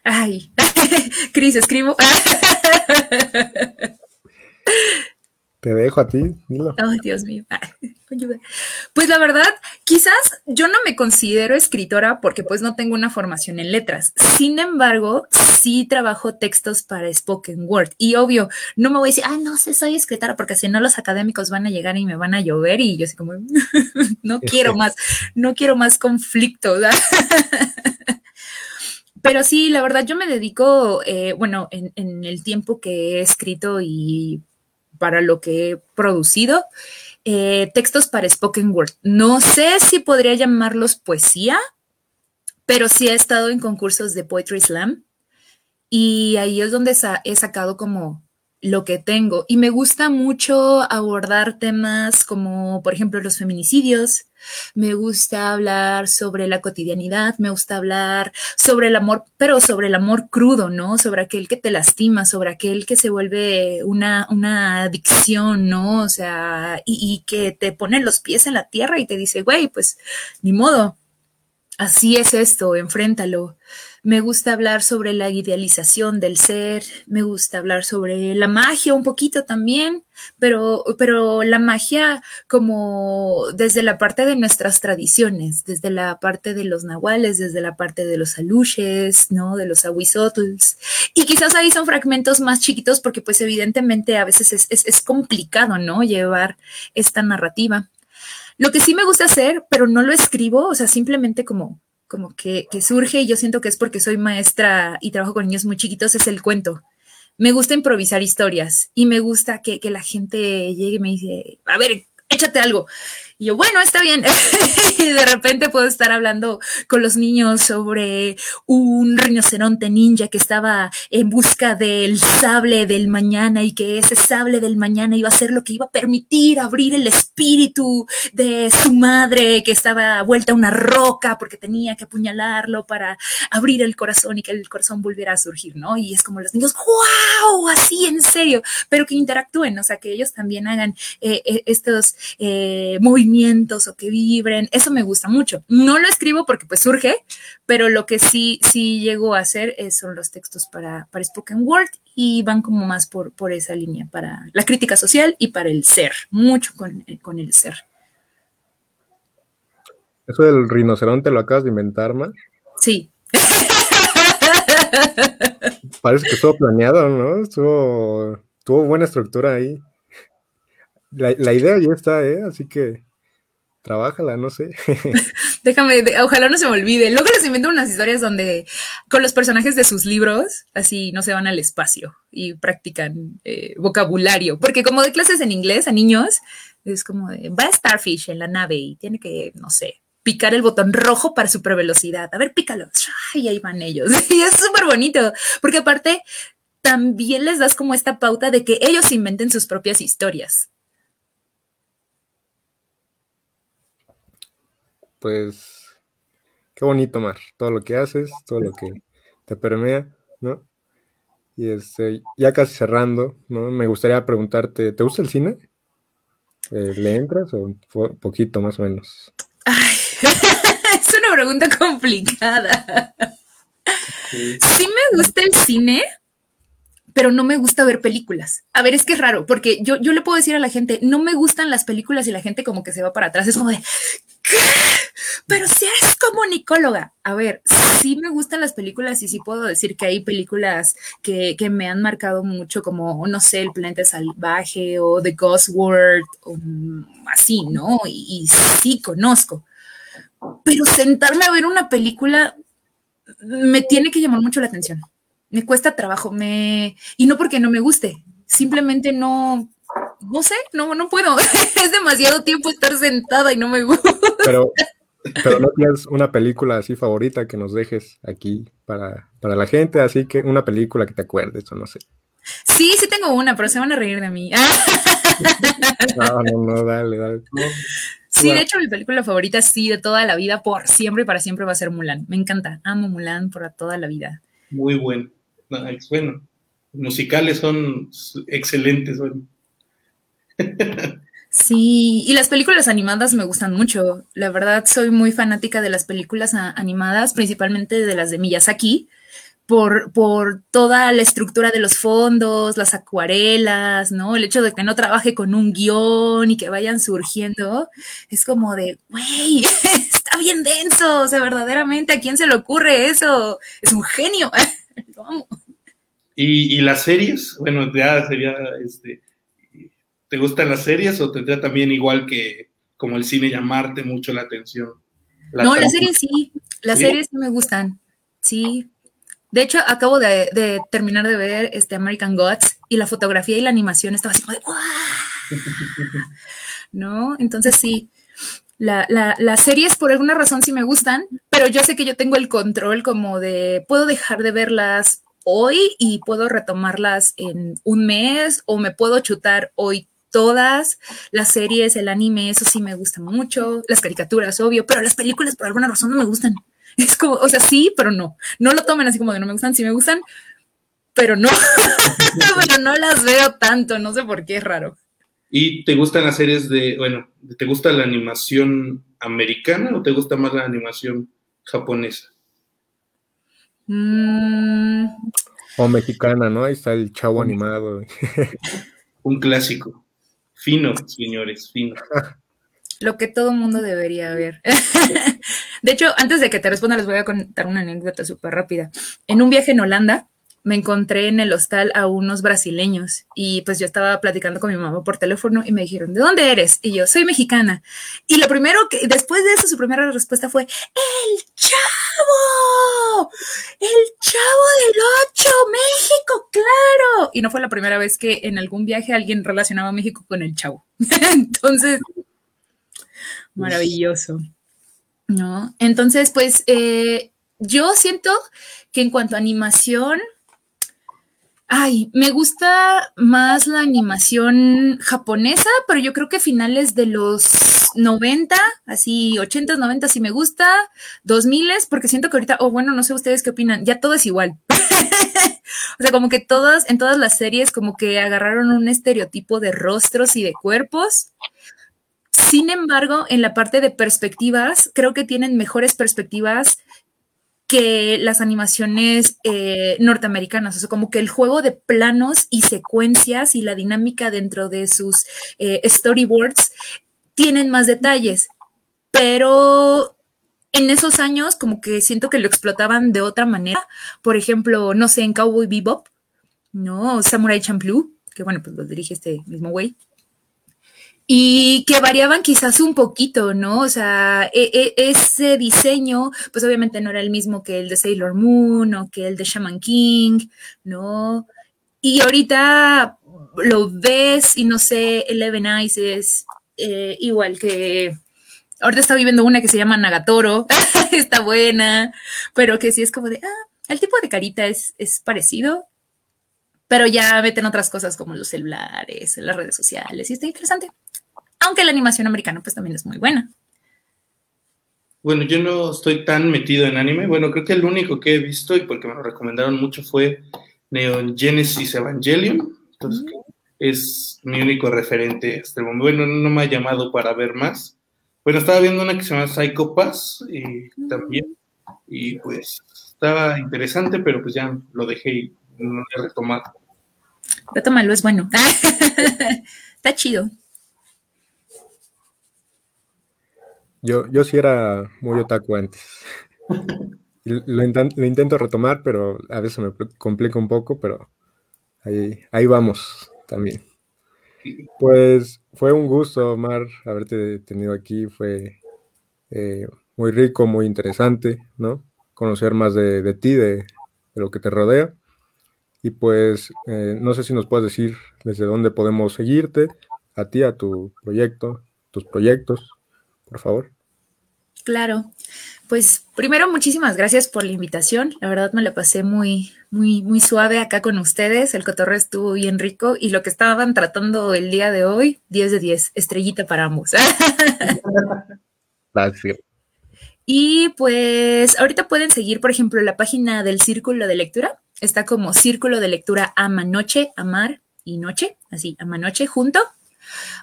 S3: Ay, Cris, escribo.
S1: Te dejo a ti, dilo.
S3: Ay, Dios mío. Pues la verdad, quizás yo no me considero escritora porque pues no tengo una formación en letras. Sin embargo, sí trabajo textos para spoken word. Y obvio, no me voy a decir, ah, no sé, soy escritora, porque si no los académicos van a llegar y me van a llover y yo así como, no quiero más, no quiero más conflicto. Pero sí, la verdad, yo me dedico, eh, bueno, en, en el tiempo que he escrito y para lo que he producido, eh, textos para spoken word. No sé si podría llamarlos poesía, pero sí he estado en concursos de Poetry Slam y ahí es donde he sacado como lo que tengo. Y me gusta mucho abordar temas como, por ejemplo, los feminicidios. Me gusta hablar sobre la cotidianidad, me gusta hablar sobre el amor, pero sobre el amor crudo, ¿no? Sobre aquel que te lastima, sobre aquel que se vuelve una, una adicción, ¿no? O sea, y, y que te pone los pies en la tierra y te dice, güey, pues ni modo. Así es esto, enfréntalo. Me gusta hablar sobre la idealización del ser, me gusta hablar sobre la magia un poquito también, pero, pero la magia como desde la parte de nuestras tradiciones, desde la parte de los nahuales, desde la parte de los aluches, ¿no? De los aguizotls. Y quizás ahí son fragmentos más chiquitos porque pues evidentemente a veces es, es, es complicado, ¿no? Llevar esta narrativa. Lo que sí me gusta hacer, pero no lo escribo, o sea, simplemente como como que, surge y yo siento que es porque soy maestra y trabajo con niños muy chiquitos, es el cuento. Me gusta improvisar historias y me gusta que, que la gente llegue y me dice, a ver, échate algo. Y yo, bueno, está bien. y de repente puedo estar hablando con los niños sobre un rinoceronte ninja que estaba en busca del sable del mañana y que ese sable del mañana iba a ser lo que iba a permitir abrir el espíritu de su madre que estaba vuelta a una roca porque tenía que apuñalarlo para abrir el corazón y que el corazón volviera a surgir, ¿no? Y es como los niños, wow, así en serio, pero que interactúen, o sea, que ellos también hagan eh, eh, estos eh, movimientos o que vibren, eso me gusta mucho. No lo escribo porque pues surge, pero lo que sí, sí llego a hacer son los textos para, para Spoken Word y van como más por, por esa línea, para la crítica social y para el ser, mucho con, con el ser.
S1: Eso del rinoceronte lo acabas de inventar, Mar.
S3: Sí.
S1: Parece que estuvo planeado, ¿no? Estuvo, tuvo buena estructura ahí. La, la, idea ya está, ¿eh? Así que Trabájala, no sé.
S3: Déjame, ojalá no se me olvide. Luego les invento unas historias donde con los personajes de sus libros, así no se van al espacio y practican eh, vocabulario. Porque como de clases en inglés a niños, es como de, va a Starfish en la nave y tiene que, no sé, picar el botón rojo para super velocidad. A ver, pícalo. Y ahí van ellos. Y es súper bonito, porque aparte también les das como esta pauta de que ellos inventen sus propias historias.
S1: Pues qué bonito, Mar, todo lo que haces, todo lo que te permea, ¿no? Y este, ya casi cerrando, ¿no? Me gustaría preguntarte, ¿te gusta el cine? Eh, ¿Le entras o un poquito más o menos?
S3: Ay, es una pregunta complicada. Sí. sí me gusta el cine, pero no me gusta ver películas. A ver, es que es raro, porque yo, yo le puedo decir a la gente, no me gustan las películas y la gente como que se va para atrás. Es como de. Pero si eres comunicóloga. A ver, sí me gustan las películas y sí puedo decir que hay películas que, que me han marcado mucho, como, no sé, El planeta salvaje o The Ghost World, o así, ¿no? Y, y sí conozco. Pero sentarme a ver una película me tiene que llamar mucho la atención me cuesta trabajo, me y no porque no me guste, simplemente no no sé, no no puedo. es demasiado tiempo estar sentada y no me gusta.
S1: Pero pero no tienes una película así favorita que nos dejes aquí para, para la gente, así que una película que te acuerdes o no sé.
S3: Sí, sí tengo una, pero se van a reír de mí.
S1: no, no, no, dale, dale.
S3: Sí, de hecho, mi película favorita, sí, de toda la vida, por siempre y para siempre va a ser Mulan. Me encanta, amo Mulan por toda la vida.
S2: Muy bueno bueno, musicales son excelentes.
S3: Sí, y las películas animadas me gustan mucho. La verdad, soy muy fanática de las películas animadas, principalmente de las de Miyazaki, por, por toda la estructura de los fondos, las acuarelas, ¿no? El hecho de que no trabaje con un guion y que vayan surgiendo, es como de, güey, está bien denso, o sea, verdaderamente, ¿a quién se le ocurre eso? Es un genio, lo amo.
S2: Y, las series, bueno, ya sería, este, ¿te gustan las series o tendría también igual que como el cine llamarte mucho la atención?
S3: no, las series sí, las series sí me gustan, sí. De hecho, acabo de, terminar de ver este American Gods y la fotografía y la animación estaba así como de ¿No? Entonces sí, la, las series por alguna razón sí me gustan, pero yo sé que yo tengo el control como de, puedo dejar de verlas hoy y puedo retomarlas en un mes o me puedo chutar hoy todas las series, el anime, eso sí me gusta mucho, las caricaturas, obvio, pero las películas por alguna razón no me gustan. Es como, o sea, sí, pero no. No lo tomen así como de no me gustan, sí me gustan, pero no. pero no las veo tanto, no sé por qué es raro.
S2: ¿Y te gustan las series de, bueno, te gusta la animación americana o te gusta más la animación japonesa?
S3: Mm.
S1: O mexicana, ¿no? Ahí está el chavo animado.
S2: Un clásico. Fino, señores, fino.
S3: Lo que todo mundo debería ver. de hecho, antes de que te responda, les voy a contar una anécdota súper rápida. En un viaje en Holanda, me encontré en el hostal a unos brasileños y pues yo estaba platicando con mi mamá por teléfono y me dijeron, ¿de dónde eres? Y yo, soy mexicana. Y lo primero que, después de eso, su primera respuesta fue, ¡El chavo! ¡El chavo del 8! ¡México, claro! Y no fue la primera vez que en algún viaje alguien relacionaba México con el chavo. Entonces, maravilloso. ¿No? Entonces, pues eh, yo siento que en cuanto a animación, Ay, me gusta más la animación japonesa, pero yo creo que finales de los 90, así 80, 90 sí me gusta, 2000 porque siento que ahorita, oh, bueno, no sé ustedes qué opinan, ya todo es igual. o sea, como que todas, en todas las series, como que agarraron un estereotipo de rostros y de cuerpos. Sin embargo, en la parte de perspectivas, creo que tienen mejores perspectivas que las animaciones eh, norteamericanas, o sea, como que el juego de planos y secuencias y la dinámica dentro de sus eh, storyboards tienen más detalles, pero en esos años como que siento que lo explotaban de otra manera, por ejemplo, no sé, en Cowboy Bebop, ¿no? Samurai Champloo, que bueno, pues lo dirige este mismo güey, y que variaban quizás un poquito, ¿no? O sea, e, e, ese diseño, pues obviamente no era el mismo que el de Sailor Moon o que el de Shaman King, ¿no? Y ahorita lo ves y no sé, Eleven Eyes es eh, igual que... Ahorita está viviendo una que se llama Nagatoro, está buena, pero que sí es como de, ah, el tipo de carita es, es parecido, pero ya meten otras cosas como los celulares, las redes sociales, y está interesante. Aunque la animación americana pues también es muy buena.
S2: Bueno, yo no estoy tan metido en anime. Bueno, creo que el único que he visto y porque me lo recomendaron mucho fue Neon Genesis Evangelion. Entonces, es mi único referente hasta el momento. Bueno, no me ha llamado para ver más. Bueno, estaba viendo una que se llama Psycho Pass y también. Y pues estaba interesante, pero pues ya lo dejé y no lo he retomado.
S3: Retómalo, es bueno. Está chido.
S1: Yo, yo sí era muy otaku antes. Lo, intento retomar, pero a veces me complica un poco, pero ahí, ahí vamos también. Pues fue un gusto, Omar, haberte tenido aquí. Fue eh, muy rico, muy interesante, ¿no? Conocer más de, ti, de, lo que te rodea. Y pues eh, no sé si nos puedes decir desde dónde podemos seguirte, a ti, a tu proyecto, tus proyectos, por favor.
S3: Claro. Pues primero, muchísimas gracias por la invitación. La verdad me la pasé muy, muy, muy suave acá con ustedes. El cotorreo estuvo bien rico y lo que estaban tratando el día de hoy, 10 de 10, estrellita para ambos.
S1: Gracias.
S3: Y pues ahorita pueden seguir, por ejemplo, la página del Círculo de Lectura. Está como Círculo de Lectura Ama Noche, Amar y Noche, así, Ama Noche junto.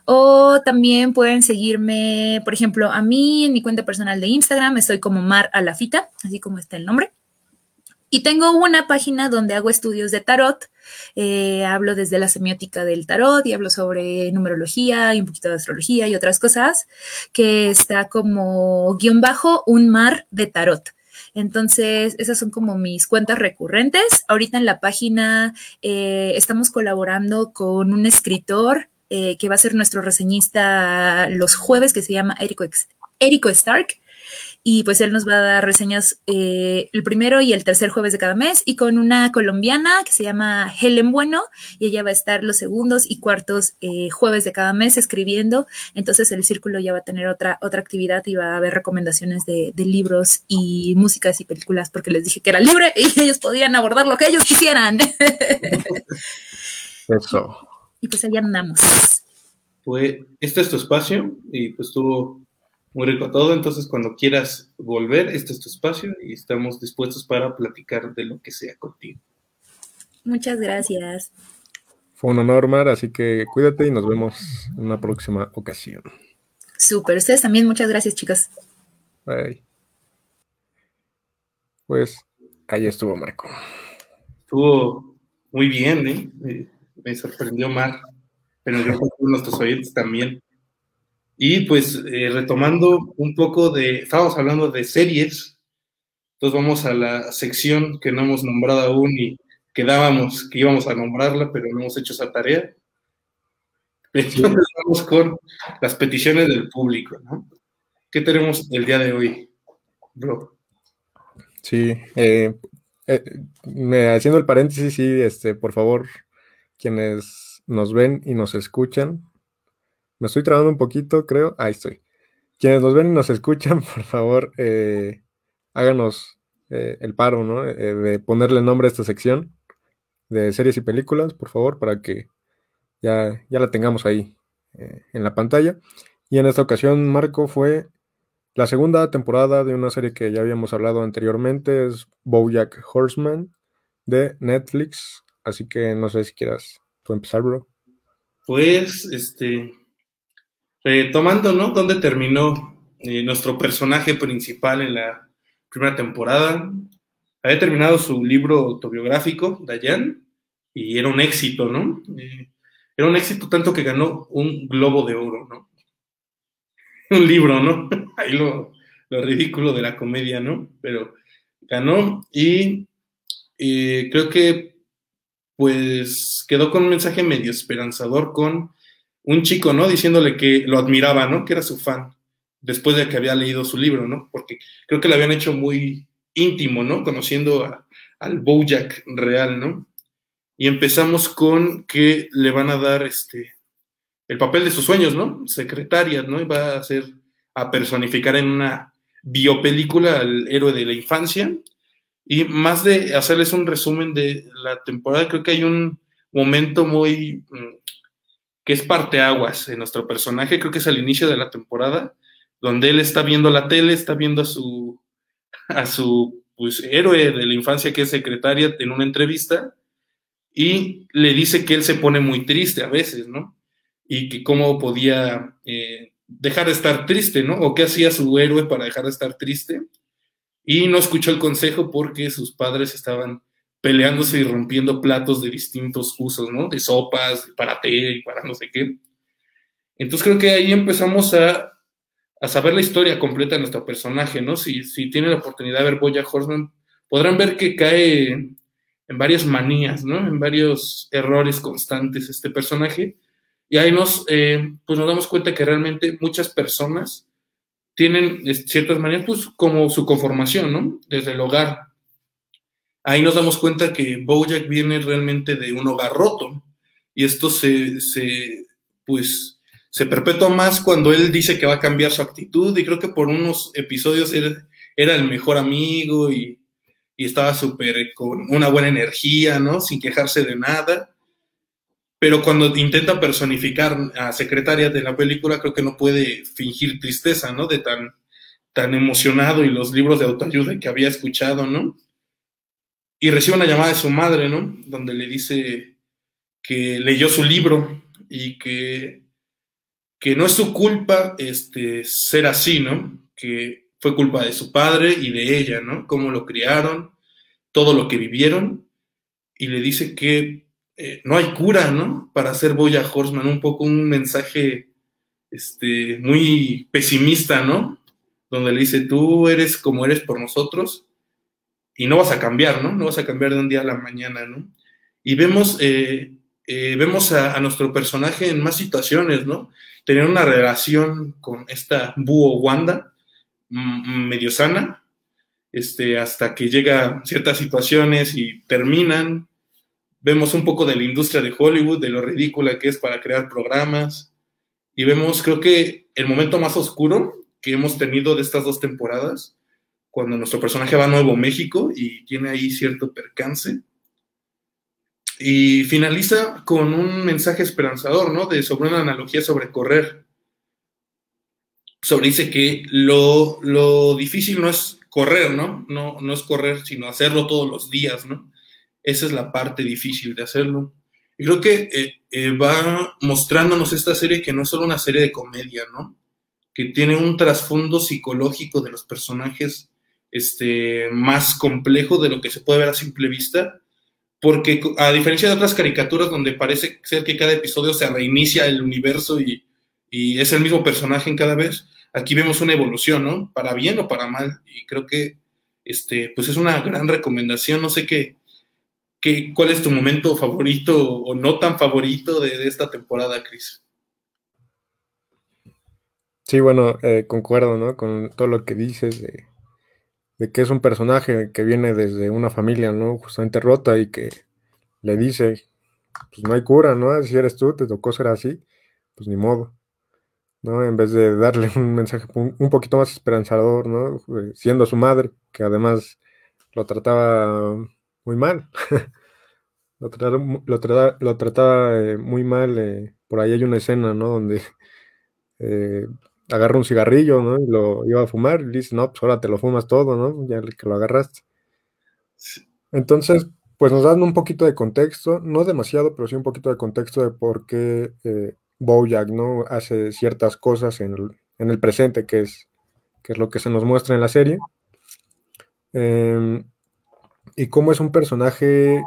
S3: O también pueden seguirme, por ejemplo, a mí en mi cuenta personal de Instagram, estoy como Mar Alafita, así como está el nombre. Y tengo una página donde hago estudios de tarot. Eh, hablo desde la semiótica del tarot y hablo sobre numerología y un poquito de astrología y otras cosas, que está como guion bajo un mar de tarot. Entonces, esas son como mis cuentas recurrentes. Ahorita en la página eh, estamos colaborando con un escritor eh, que va a ser nuestro reseñista los jueves, que se llama Erico, Stark. Y pues él nos va a dar reseñas eh, el primero y el tercer jueves de cada mes y con una colombiana que se llama Helen Bueno y ella va a estar los segundos y cuartos eh, jueves de cada mes escribiendo. Entonces el círculo ya va a tener otra, otra actividad y va a haber recomendaciones de, de libros y músicas y películas porque les dije que era libre y ellos podían abordar lo que ellos quisieran.
S1: Eso
S3: y pues allá andamos.
S2: Pues este es tu espacio y pues estuvo muy rico todo, entonces cuando quieras volver, este es tu espacio y estamos dispuestos para platicar de lo que sea contigo.
S3: Muchas gracias.
S1: Fue un honor, Mar, así que cuídate y nos vemos en una próxima ocasión.
S3: Súper, ustedes también, muchas gracias, chicos.
S1: Bye. Pues ahí estuvo Marco.
S2: Estuvo muy bien, ¿eh? Me sorprendió más, pero yo creo nuestros oyentes también. Y pues eh, retomando un poco de, estábamos hablando de series, entonces vamos a la sección que no hemos nombrado aún y quedábamos que íbamos a nombrarla, pero no hemos hecho esa tarea. Entonces vamos con las peticiones del público, ¿no? ¿Qué tenemos el día de hoy, bro?
S1: Sí, eh, eh, haciendo el paréntesis, sí, este, por favor, quienes nos ven y nos escuchan. Me estoy trabando un poquito, creo. Ahí estoy. Quienes nos ven y nos escuchan, por favor, eh, háganos eh, el paro, ¿no? Eh, de ponerle nombre a esta sección de series y películas, por favor, para que ya, ya la tengamos ahí en la pantalla. Y en esta ocasión, Marco, fue la segunda temporada de una serie que ya habíamos hablado anteriormente, es Bojack Horseman de Netflix. Así que no sé si quieras tú empezar, bro.
S2: Pues, este, retomando, ¿no? ¿Dónde terminó eh, nuestro personaje principal en la primera temporada? Había terminado su libro autobiográfico, Dayan, y era un éxito, ¿no? Eh, era un éxito tanto que ganó un globo de oro, ¿no? un libro, ¿no? Ahí lo, lo, ridículo de la comedia, ¿no? Pero ganó y creo que pues quedó con un mensaje medio esperanzador con un chico, ¿no? Diciéndole que lo admiraba, ¿no? Que era su fan, después de que había leído su libro, ¿no? Porque creo que lo habían hecho muy íntimo, ¿no? Conociendo al Bojack real, ¿no? Y empezamos con que le van a dar este el papel de sus sueños, ¿no? Secretaria, ¿no? Y va a hacer a personificar en una biopelícula al héroe de la infancia y más de hacerles un resumen de la temporada, creo que hay un momento muy mm, que es parteaguas en nuestro personaje, creo que es al inicio de la temporada, donde él está viendo la tele, está viendo a su, a su pues, héroe de la infancia que es secretaria en una entrevista, y le dice que él se pone muy triste a veces, ¿no? Y que cómo podía eh, dejar de estar triste, ¿no? O qué hacía su héroe para dejar de estar triste. Y no escuchó el consejo porque sus padres estaban peleándose y rompiendo platos de distintos usos, ¿no? De sopas, para té y para no sé qué. Entonces creo que ahí empezamos a, a saber la historia completa de nuestro personaje, ¿no? Si, si tienen la oportunidad de ver Boya Horseman, podrán ver que cae en varias manías, ¿no? En varios errores constantes este personaje. Y ahí nos, eh, pues nos damos cuenta que realmente muchas personas tienen ciertas manías, pues como su conformación, ¿no? Desde el hogar. Ahí nos damos cuenta que Bojack viene realmente de un hogar roto. Y esto se, se pues, se perpetúa más cuando él dice que va a cambiar su actitud. Y creo que por unos episodios era, era el mejor amigo y y estaba súper con una buena energía, ¿no? Sin quejarse de nada. Pero cuando intenta personificar a secretaria de la película, creo que no puede fingir tristeza, ¿no? De tan, tan emocionado y los libros de autoayuda que había escuchado, ¿no? Y recibe una llamada de su madre, ¿no? Donde le dice que leyó su libro y que, que no es su culpa este, ser así, ¿no? Que fue culpa de su padre y de ella, ¿no? Cómo lo criaron, todo lo que vivieron, y le dice que eh, no hay cura, ¿no? Para hacer Boya Horseman, un poco un mensaje este, muy pesimista, ¿no? Donde le dice, tú eres como eres por nosotros y no vas a cambiar, ¿no? No vas a cambiar de un día a la mañana, ¿no? Y vemos, eh, eh, vemos a, nuestro personaje en más situaciones, ¿no? Tener una relación con esta búho Wanda, medio sana, este, hasta que llega ciertas situaciones y terminan. Vemos un poco de la industria de Hollywood, de lo ridícula que es para crear programas. Y vemos, creo que el momento más oscuro que hemos tenido de estas dos temporadas, cuando nuestro personaje va a Nuevo México y tiene ahí cierto percance. Y finaliza con un mensaje esperanzador, ¿no? De sobre una analogía sobre correr sobre dice que lo, lo, difícil no es correr, ¿no? ¿no? No es correr, sino hacerlo todos los días, ¿no? Esa es la parte difícil de hacerlo. Y creo que eh, eh, va mostrándonos esta serie que no es solo una serie de comedia, ¿no? Que tiene un trasfondo psicológico de los personajes este, más complejo de lo que se puede ver a simple vista, porque a diferencia de otras caricaturas donde parece ser que cada episodio se reinicia el universo y, y es el mismo personaje en cada vez. Aquí vemos una evolución, ¿no? Para bien o para mal. Y creo que este, pues es una gran recomendación. No sé qué, qué cuál es tu momento favorito o no tan favorito de, esta temporada, Cris.
S1: Sí, bueno, eh, concuerdo, ¿no? Con todo lo que dices de, de, que es un personaje que viene desde una familia, ¿no? Justamente rota y que le dice, pues no hay cura, ¿no? Si eres tú, te tocó ser así, pues ni modo. ¿no? En vez de darle un mensaje un poquito más esperanzador, ¿no? Eh, siendo su madre, que además lo trataba muy mal. lo, trataba, lo, trataba, lo trataba eh, muy mal. Eh, por ahí hay una escena, ¿no? Donde agarra un cigarrillo, ¿no? Y lo iba a fumar y dice, no, pues ahora te lo fumas todo, ¿no? Ya que lo agarraste. Entonces, pues nos dan un poquito de contexto, no demasiado, pero sí un poquito de contexto de por qué Bojack, ¿no? Hace ciertas cosas en el, presente, que es, que es lo que se nos muestra en la serie. Em, y cómo es un personaje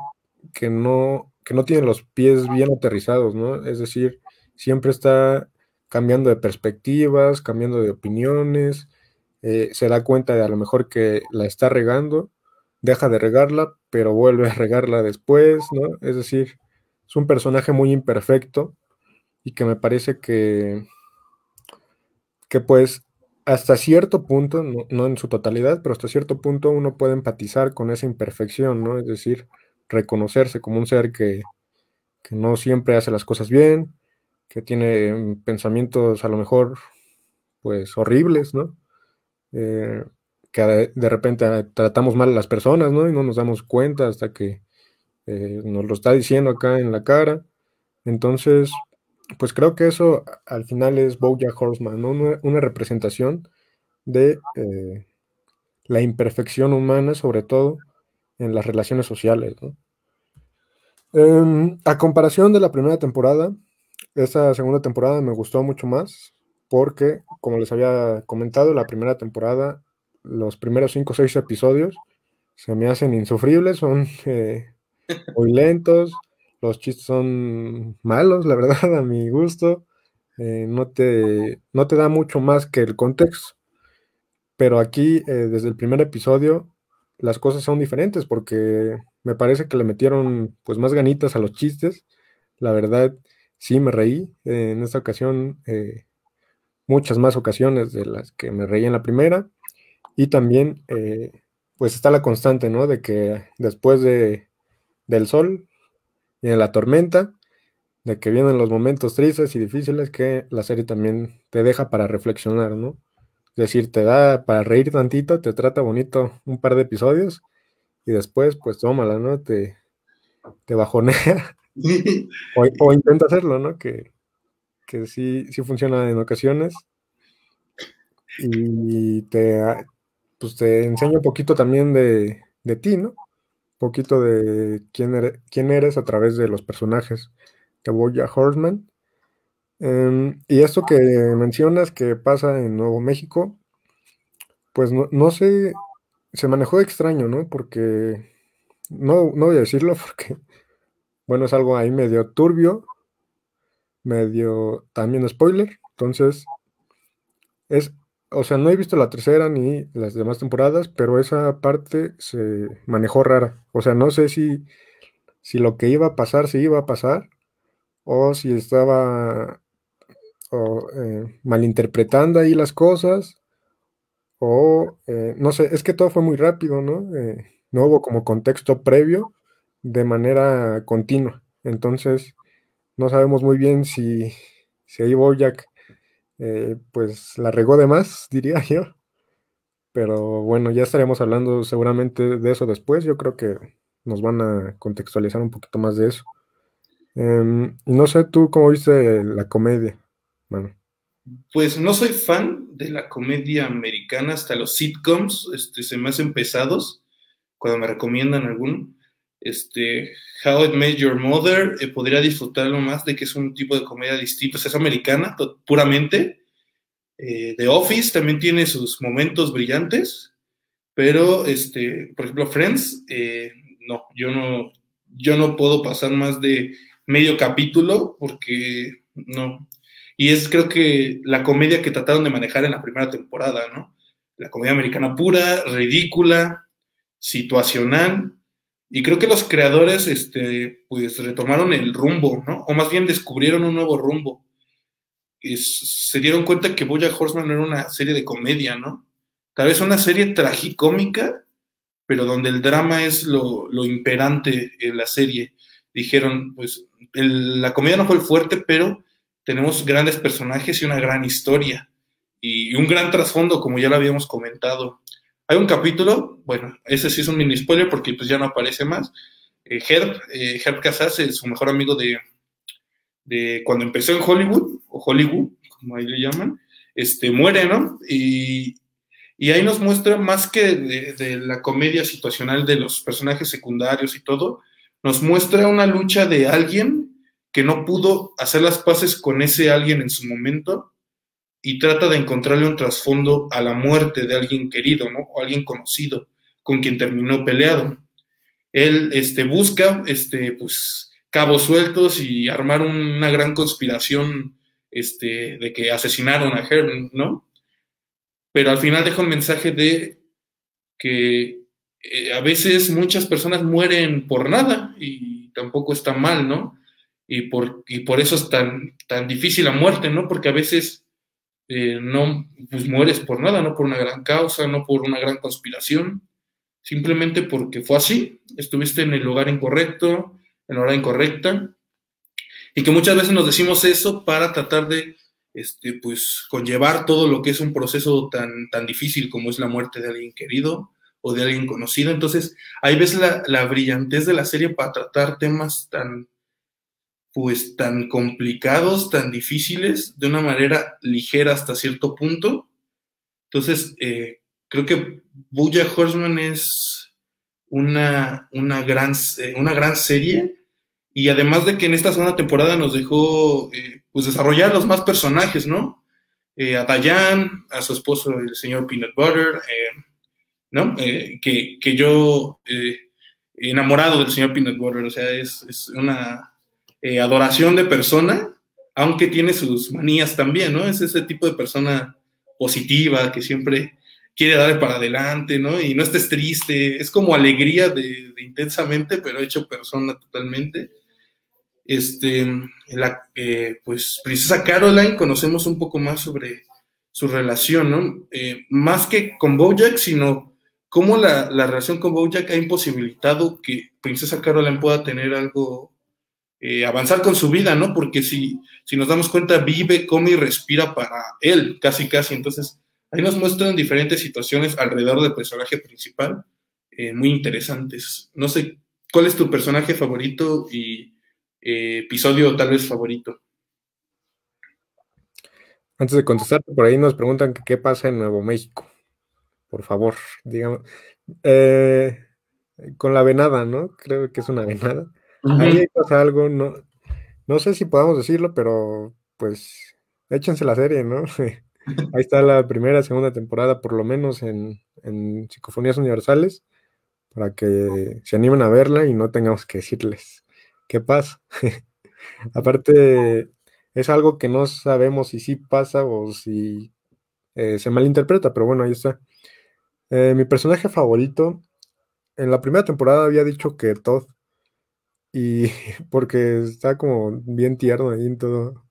S1: que no, que no tiene los pies bien aterrizados, ¿no? Es decir, siempre está cambiando de perspectivas, cambiando de opiniones, eh, se da cuenta de a lo mejor que la está regando, deja de regarla, pero vuelve a regarla después, ¿no? Es decir, es un personaje muy imperfecto y que me parece que, que pues hasta cierto punto, no, en su totalidad, pero hasta cierto punto uno puede empatizar con esa imperfección, ¿no? Es decir, reconocerse como un ser que, no siempre hace las cosas bien, que tiene pensamientos a lo mejor, pues, horribles, ¿no? Eh, que de, repente tratamos mal a las personas, ¿no? Y no nos damos cuenta hasta que eh, nos lo está diciendo acá en la cara. Entonces, pues creo que eso al final es Bojack Horseman, una, representación de eh, la imperfección humana, sobre todo en las relaciones sociales. Em, a comparación de la primera temporada, esta segunda temporada me gustó mucho más porque, como les había comentado, la primera temporada, los primeros cinco o seis episodios se me hacen insufribles, son eh, muy lentos, los chistes son malos, la verdad, a mi gusto. Eh, no, te, no te da mucho más que el contexto. Pero aquí, eh, desde el primer episodio, las cosas son diferentes porque me parece que le metieron pues más ganitas a los chistes. La verdad, sí me reí. Eh, en esta ocasión, muchas más ocasiones de las que me reí en la primera. Y también, pues está la constante, ¿no? De que después de, del sol y de la tormenta, de que vienen los momentos tristes y difíciles que la serie también te deja para reflexionar, ¿no? Es decir, te da para reír tantito, te trata bonito un par de episodios y después, pues tómala, ¿no? Te, te bajonea o, intenta hacerlo, ¿no? Que, que sí, sí funciona en ocasiones y te, pues te enseña un poquito también de, de ti, ¿no? Poquito de quién eres, quién eres a través de los personajes de Boya Horseman. Em, y esto que mencionas que pasa en Nuevo México, pues no, sé, se manejó extraño, ¿no? Porque, no, no voy a decirlo porque, bueno, es algo ahí medio turbio, medio también spoiler, entonces, es, o sea, no he visto la tercera ni las demás temporadas, pero esa parte se manejó rara, o sea, no sé si, si lo que iba a pasar se iba a pasar o si estaba eh, malinterpretando ahí las cosas, o eh, no sé, es que todo fue muy rápido, ¿no? Eh, no hubo como contexto previo de manera continua. Entonces, no sabemos muy bien si, si ahí Bojack pues la regó de más, diría yo. Pero bueno, ya estaremos hablando seguramente de eso después. Yo creo que nos van a contextualizar un poquito más de eso. Em, no sé tú cómo viste la comedia, bueno.
S2: Pues no soy fan de la comedia americana, hasta los sitcoms este, se me hacen pesados cuando me recomiendan alguno. Este, How It Made Your Mother, eh, podría disfrutarlo más de que es un tipo de comedia distinto, es americana puramente. Eh, The Office también tiene sus momentos brillantes, pero, este, por ejemplo, Friends, eh, no, yo no, yo no puedo pasar más de medio capítulo, porque no. Y es creo que la comedia que trataron de manejar en la primera temporada, ¿no? La comedia americana pura, ridícula, situacional. Y creo que los creadores, este, pues retomaron el rumbo, ¿no? O más bien descubrieron un nuevo rumbo. Y se dieron cuenta que Boya Horseman no era una serie de comedia, ¿no? Tal vez una serie tragicómica, pero donde el drama es lo, lo imperante en la serie. Dijeron, pues la comedia no fue el fuerte, pero tenemos grandes personajes y una gran historia y un gran trasfondo, como ya lo habíamos comentado. Hay un capítulo, bueno, ese sí es un mini spoiler porque pues ya no aparece más. Eh, Herb, eh, Herb Casas, es su mejor amigo de, cuando empezó en Hollywood, o Hollywood, como ahí le llaman, este, muere, ¿no? Y, ahí nos muestra más que de, la comedia situacional de los personajes secundarios y todo, nos muestra una lucha de alguien que no pudo hacer las paces con ese alguien en su momento y trata de encontrarle un trasfondo a la muerte de alguien querido, ¿no? O alguien conocido con quien terminó peleado. Él este, busca este, pues, cabos sueltos y armar una gran conspiración este, de que asesinaron a Herman, ¿no? Pero al final deja un mensaje de que eh, a veces muchas personas mueren por nada y tampoco está mal, ¿no? Y por, y por eso es tan, tan difícil la muerte, ¿no? Porque a veces eh, no pues mueres por nada, no por una gran causa, no por una gran conspiración, simplemente porque fue así, estuviste en el lugar incorrecto, en la hora incorrecta, y que muchas veces nos decimos eso para tratar de este, pues, conllevar todo lo que es un proceso tan, tan difícil como es la muerte de alguien querido, o de alguien conocido. Entonces, ahí ves la, la brillantez de la serie para tratar temas tan, pues, tan complicados, tan difíciles, de una manera ligera hasta cierto punto. Entonces, eh, creo que Buya Horseman es una, una, gran, eh, una gran serie Y además de que en esta segunda temporada nos dejó eh, pues desarrollar los más personajes, ¿no? A Diane, a su esposo, el señor Peanut Butter, ¿no? que, que, yo enamorado del señor Peanut Butter, o sea, es, es una adoración de persona, aunque tiene sus manías también, ¿no? Es ese tipo de persona positiva que siempre quiere darle para adelante, ¿no? Y no estés triste, es como alegría de, intensamente, pero hecho persona totalmente. Este, la, eh, pues, Princesa Caroline, conocemos un poco más sobre su relación, ¿no? Eh, más que con Bojack, sino cómo la, relación con Bojack ha imposibilitado que Princesa Caroline pueda tener algo, eh, avanzar con su vida, ¿no? Porque si, si nos damos cuenta, vive, come y respira para él, casi, casi. Entonces, Ahí nos muestran diferentes situaciones alrededor del personaje principal, eh, muy interesantes. No sé, ¿cuál es tu personaje favorito y eh, episodio tal vez favorito?
S1: Antes de contestar, por ahí nos preguntan qué pasa en Nuevo México. Por favor, digamos. Eh, con la venada, ¿no? Creo que es una venada. Ahí pasa algo, no, no sé si podamos decirlo, pero pues échense la serie, ¿no? Ahí está la primera, segunda temporada, por lo menos en, Psicofonías Universales, para que se animen a verla y no tengamos que decirles qué pasa. Aparte, es algo que no sabemos si sí pasa o si eh, se malinterpreta, pero bueno, ahí está. Eh, mi personaje favorito, en la primera temporada había dicho que Todd, y porque está como bien tierno ahí todo,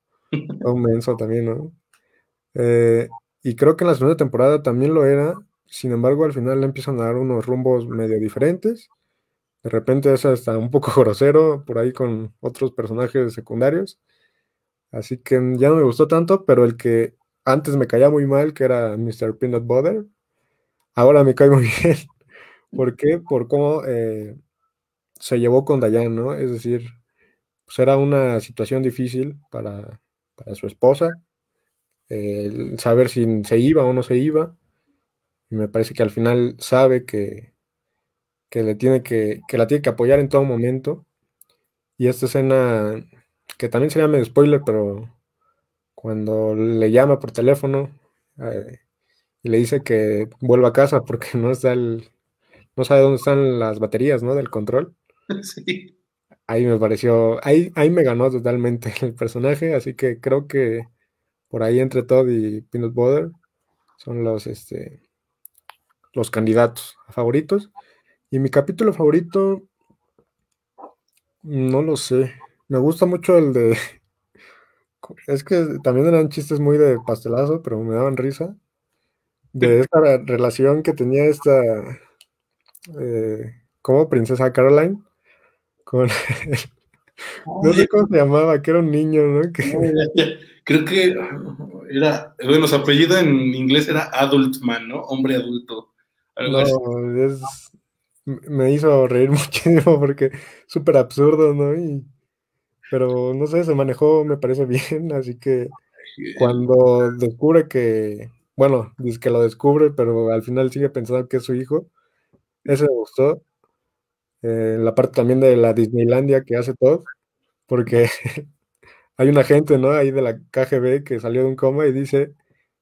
S1: todo menso también, ¿no? Eh, y creo que en la segunda temporada también lo era. Sin embargo, al final le empiezan a dar unos rumbos medio diferentes. De repente es hasta un poco grosero por ahí con otros personajes secundarios. Así que ya no me gustó tanto, pero el que antes me caía muy mal, que era Mr. Peanut Butter, ahora me cae muy bien. ¿Por qué? Por cómo eh, se llevó con Diane, ¿no? Es decir, pues era una situación difícil para, su esposa, saber si se iba o no se iba. Y me parece que al final sabe que, le tiene que, que la tiene que apoyar en todo momento. Y esta escena, que también sería medio spoiler, pero cuando le llama por teléfono eh, y le dice que vuelva a casa porque no está el, no sabe dónde están las baterías, ¿no? Del control. Ahí me pareció, ahí, ahí me ganó totalmente el personaje, así que creo que por ahí entre Todd y Peanut Butter son los, este, los candidatos favoritos. Y mi capítulo favorito, no lo sé. Me gusta mucho el de. Es que también eran chistes muy de pastelazo, pero me daban risa. De esta relación que tenía esta. Eh, como Princesa Caroline. Con. no sé cómo se llamaba, que era un niño, ¿no? Que,
S2: creo que era, bueno, su apellido en inglés era Adult Man, ¿no? Hombre adulto.
S1: no, es, me hizo reír muchísimo porque súper absurdo, ¿no? Y, pero no sé, se manejó, me parece bien, así que cuando descubre que, bueno, dice que lo descubre, pero al final sigue pensando que es su hijo, ese me gustó. Eh, la parte también de la Disneylandia que hace todo, porque hay una gente, ¿no? Ahí de la KGB que salió de un coma y dice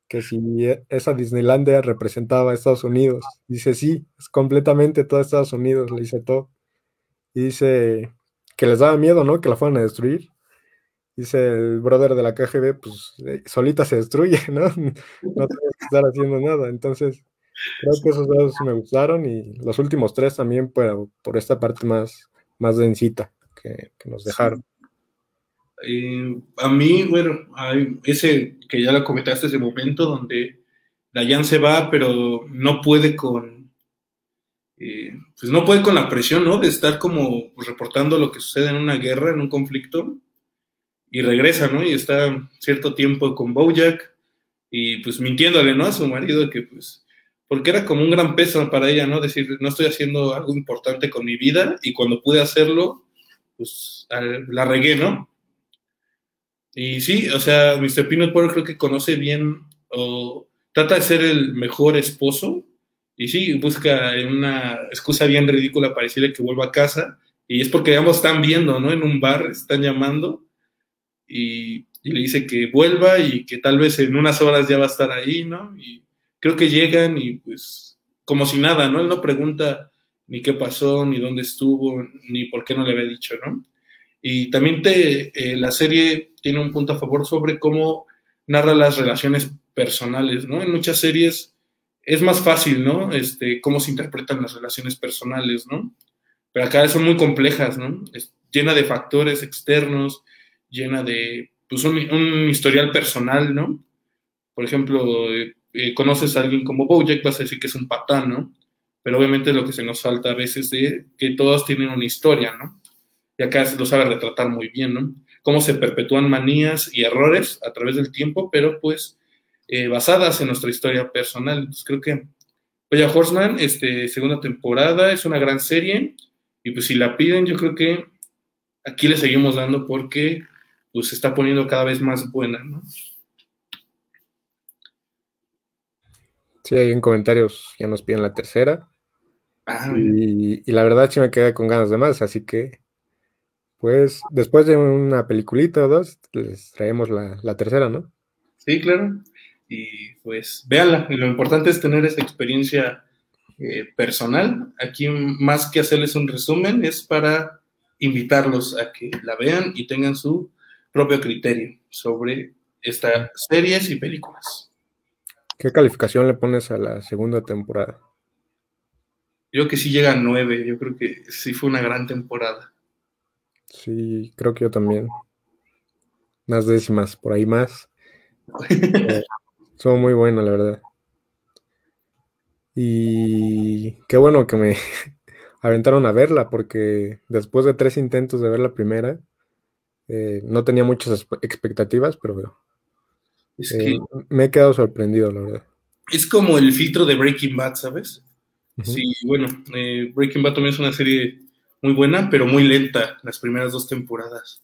S1: que si e, esa Disneylandia representaba a Estados Unidos. Dice, sí, es completamente todo Estados Unidos, le dice todo. Y dice que les daba miedo, ¿no? Que la fueran a destruir. Dice el brother de la KGB, pues eh, solita se destruye, ¿no? No tenemos que estar haciendo nada. Entonces, creo que esos dos me gustaron y los últimos tres también por, por esta parte más, más densita que, que nos dejaron.
S2: Eh, a mí, bueno, hay ese que ya lo comentaste, ese momento donde Dayan se va, pero no puede con, eh, pues no puede con la presión, ¿no? De estar como reportando lo que sucede en una guerra, en un conflicto, y regresa, ¿no? Y está cierto tiempo con Bojack y pues mintiéndole, ¿no? A su marido que pues, porque era como un gran peso para ella, ¿no? Decir, no estoy haciendo algo importante con mi vida y cuando pude hacerlo, pues la regué, ¿no? Y sí, o sea, Mr. Peanut Butter creo que conoce bien o trata de ser el mejor esposo y sí, busca una excusa bien ridícula para decirle que vuelva a casa Y es porque ambos están viendo, ¿no? En un bar, están llamando y, le dice que vuelva y que tal vez en unas horas ya va a estar ahí, ¿no? Y creo que llegan y pues como si nada, ¿no? Él no pregunta ni qué pasó, ni dónde estuvo, ni por qué no le había dicho, ¿no? Y también te, eh, la serie tiene un punto a favor sobre cómo narra las relaciones personales, ¿no? En muchas series es más fácil, ¿no? Este, cómo se interpretan las relaciones personales, ¿no? Pero acá son muy complejas, ¿no? Es llena de factores externos, llena de, pues, un, un historial personal, ¿no? Por ejemplo, eh, eh, conoces a alguien como Bojack, vas a decir que es un patán, ¿no? Pero obviamente lo que se nos falta a veces es que todos tienen una historia, ¿no? Y acá lo sabe retratar muy bien, ¿no? Cómo se perpetúan manías y errores a través del tiempo, pero pues eh, basadas en nuestra historia personal. Entonces creo que Oye, Horseman, este, segunda temporada, es una gran serie. Y pues si la piden, yo creo que aquí le seguimos dando porque pues se está poniendo cada vez más buena, ¿no?
S1: Sí, hay en comentarios, ya nos piden la tercera. Ah, y, y, la verdad sí me quedé con ganas de más, así que pues después de una peliculita o dos, les traemos la, la tercera, ¿no?
S2: Sí, claro. Y pues véanla. Y lo importante es tener esa experiencia eh, personal. Aquí más que hacerles un resumen, es para invitarlos a que la vean y tengan su propio criterio sobre estas series y películas.
S1: ¿Qué calificación le pones a la segunda temporada?
S2: Yo creo que sí llega a nueve, yo creo que sí fue una gran temporada.
S1: Sí, creo que yo también. Unas décimas, por ahí más. eh, son muy buenas, la verdad. Y qué bueno que me aventaron a verla, porque después de tres intentos de ver la primera, eh, no tenía muchas expectativas, pero es eh, que me he quedado sorprendido, la verdad.
S2: Es como el filtro de Breaking Bad, ¿sabes? Sí, bueno, eh, Breaking Bad también es una serie muy buena, pero muy lenta las primeras dos temporadas.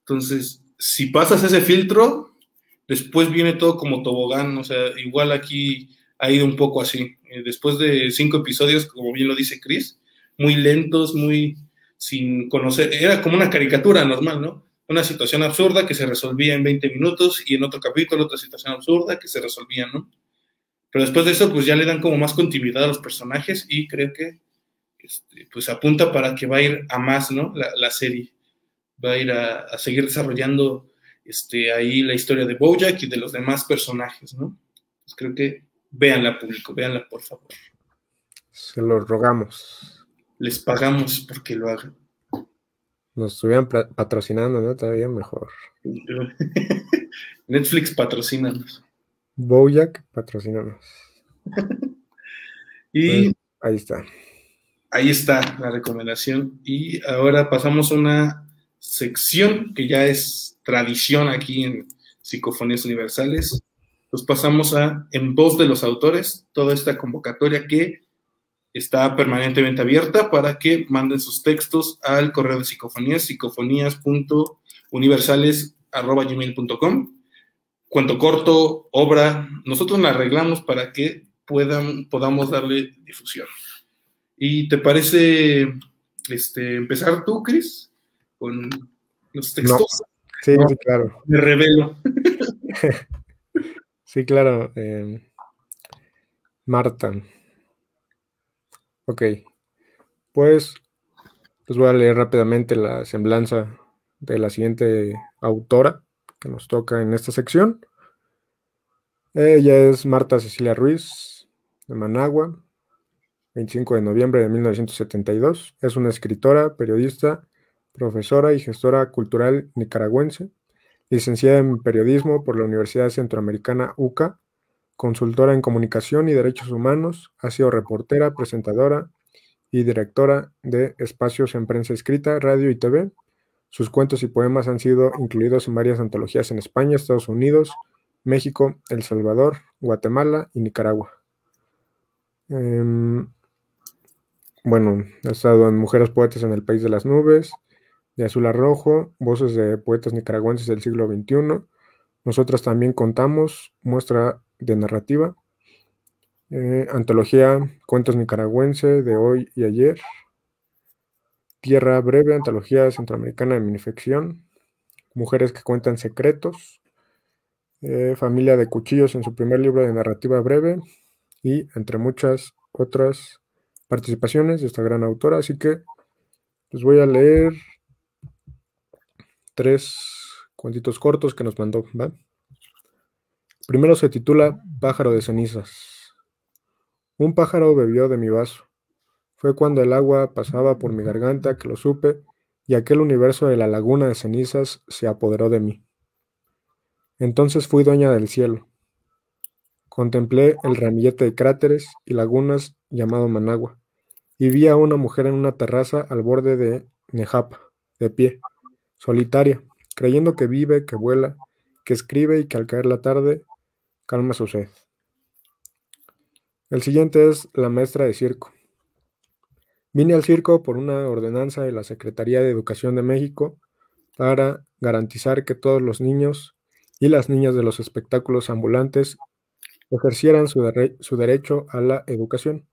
S2: Entonces, si pasas ese filtro, después viene todo como tobogán, o sea, igual aquí ha ido un poco así. Eh, después de cinco episodios, como bien lo dice Chris, muy lentos, muy sin conocer, era como una caricatura normal, ¿no? Una situación absurda que se resolvía en 20 minutos y en otro capítulo otra situación absurda que se resolvía, ¿no? Pero después de eso, pues ya le dan como más continuidad a los personajes y creo que este, pues apunta para que va a ir a más, ¿no? La, serie. Va a ir a, seguir desarrollando este, ahí la historia de Bojack y de los demás personajes, ¿no? Pues creo que véanla, público, véanla, por favor.
S1: Se lo rogamos.
S2: Les pagamos porque lo hagan.
S1: Nos estuvieran patrocinando, ¿no? Todavía mejor.
S2: Netflix patrocínanos.
S1: Bojack patrocínanos.
S2: y
S1: pues, ahí está.
S2: Ahí está la recomendación. Y ahora pasamos a una sección que ya es tradición aquí en Psicofonías Universales. Nos pasamos a En voz de los autores, toda esta convocatoria que está permanentemente abierta para que manden sus textos al correo de psicofonías, psicofonías.universales.gmail.com. Cuento corto, obra, nosotros la arreglamos para que puedan, podamos darle difusión. ¿Y te parece este, empezar tú, Cris, con los textos?
S1: Sí, sí, claro.
S2: Me revelo.
S1: sí, claro. Eh, Marta. Ok, pues les voy a leer rápidamente la semblanza de la siguiente autora que nos toca en esta sección. Ella es Marta Cecilia Ruiz, de Managua, 25 de noviembre de 1972. Es una escritora, periodista, profesora y gestora cultural nicaragüense, licenciada en periodismo por la Universidad Centroamericana UCA Consultora en comunicación y derechos humanos, ha sido reportera, presentadora y directora de espacios en prensa escrita, radio y TV. Sus cuentos y poemas han sido incluidos en varias antologías en España, Estados Unidos, México, El Salvador, Guatemala y Nicaragua. Em, bueno, ha estado en Mujeres Poetas en el País de las Nubes, de Azul a Rojo, Voces de Poetas Nicaragüenses del siglo XXI. Nosotras también contamos, muestra de narrativa. Eh, antología Cuentos Nicaragüense de hoy y ayer. Tierra Breve, Antología Centroamericana de Minifección, Mujeres que Cuentan Secretos, eh, Familia de Cuchillos en su primer libro de narrativa breve y entre muchas otras participaciones de esta gran autora. Así que les voy a leer tres cuentitos cortos que nos mandó. Primero se titula Pájaro de cenizas. Un pájaro bebió de mi vaso. Fue cuando el agua pasaba por mi garganta que lo supe y aquel universo de la laguna de cenizas se apoderó de mí. Entonces fui dueña del cielo. Contemplé el ramillete de cráteres y lagunas llamado Managua, y vi a una mujer en una terraza al borde de Nejapa, de pie, solitaria, creyendo que vive, que vuela, que escribe y que al caer la tarde calma su sed. El siguiente es la maestra de circo. Vine al circo por una ordenanza de la Secretaría de Educación de México para garantizar que todos los niños y las niñas de los espectáculos ambulantes ejercieran su, su, derecho a la educación.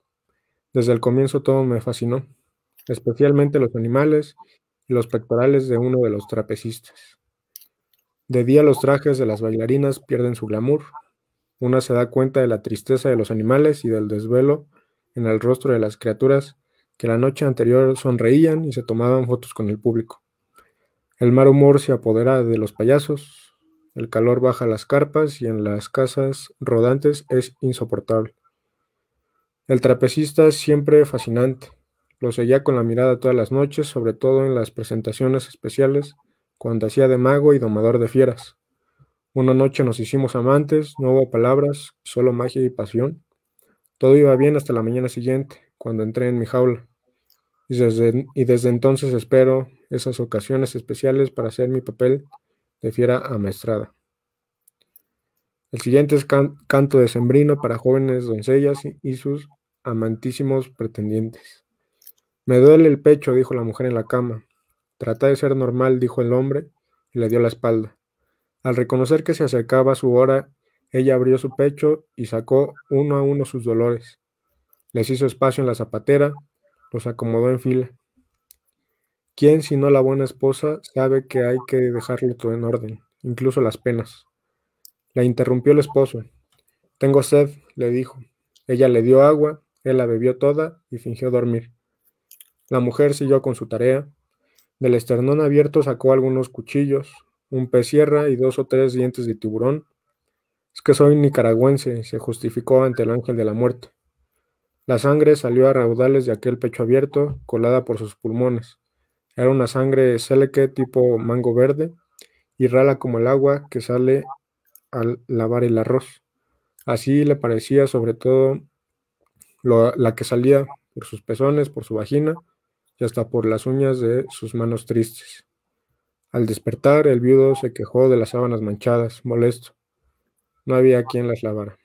S1: Desde el comienzo todo me fascinó, especialmente los animales y los pectorales de uno de los trapecistas. De día los trajes de las bailarinas pierden su glamour. Una se da cuenta de la tristeza de los animales y del desvelo en el rostro de las criaturas que la noche anterior sonreían y se tomaban fotos con el público. El mal humor se apodera de los payasos, el calor baja las carpas y en las casas rodantes es insoportable. El trapecista es siempre fascinante. Lo seguía con la mirada todas las noches, sobre todo en las presentaciones especiales, cuando hacía de mago y domador de fieras. Una noche nos hicimos amantes, no hubo palabras, solo magia y pasión. Todo iba bien hasta la mañana siguiente, cuando entré en mi jaula. Y desde, y desde entonces espero esas ocasiones especiales para hacer mi papel de fiera amaestrada. El siguiente es canto de sembrino para jóvenes doncellas y sus amantísimos pretendientes. Me duele el pecho, dijo la mujer en la cama. Trata de ser normal, dijo el hombre, y le dio la espalda. Al reconocer que se acercaba su hora, ella abrió su pecho y sacó uno a uno sus dolores. Les hizo espacio en la zapatera, los acomodó en fila. ¿Quién, si no la buena esposa, sabe que hay que dejarlo todo en orden, incluso las penas? La interrumpió el esposo. Tengo sed, le dijo. Ella le dio agua, él la bebió toda y fingió dormir. La mujer siguió con su tarea. Del esternón abierto sacó algunos cuchillos, un pez sierra y dos o tres dientes de tiburón. Es que soy nicaragüense, se justificó ante el ángel de la muerte. La sangre salió a raudales de aquel pecho abierto, colada por sus pulmones. Era una sangre seleque tipo mango verde y rala como el agua que sale al lavar el arroz. Así le parecía sobre todo la que salía por sus pezones, por su vagina y hasta por las uñas de sus manos tristes. Al despertar, el viudo se quejó de las sábanas manchadas, molesto. No había quien las lavara.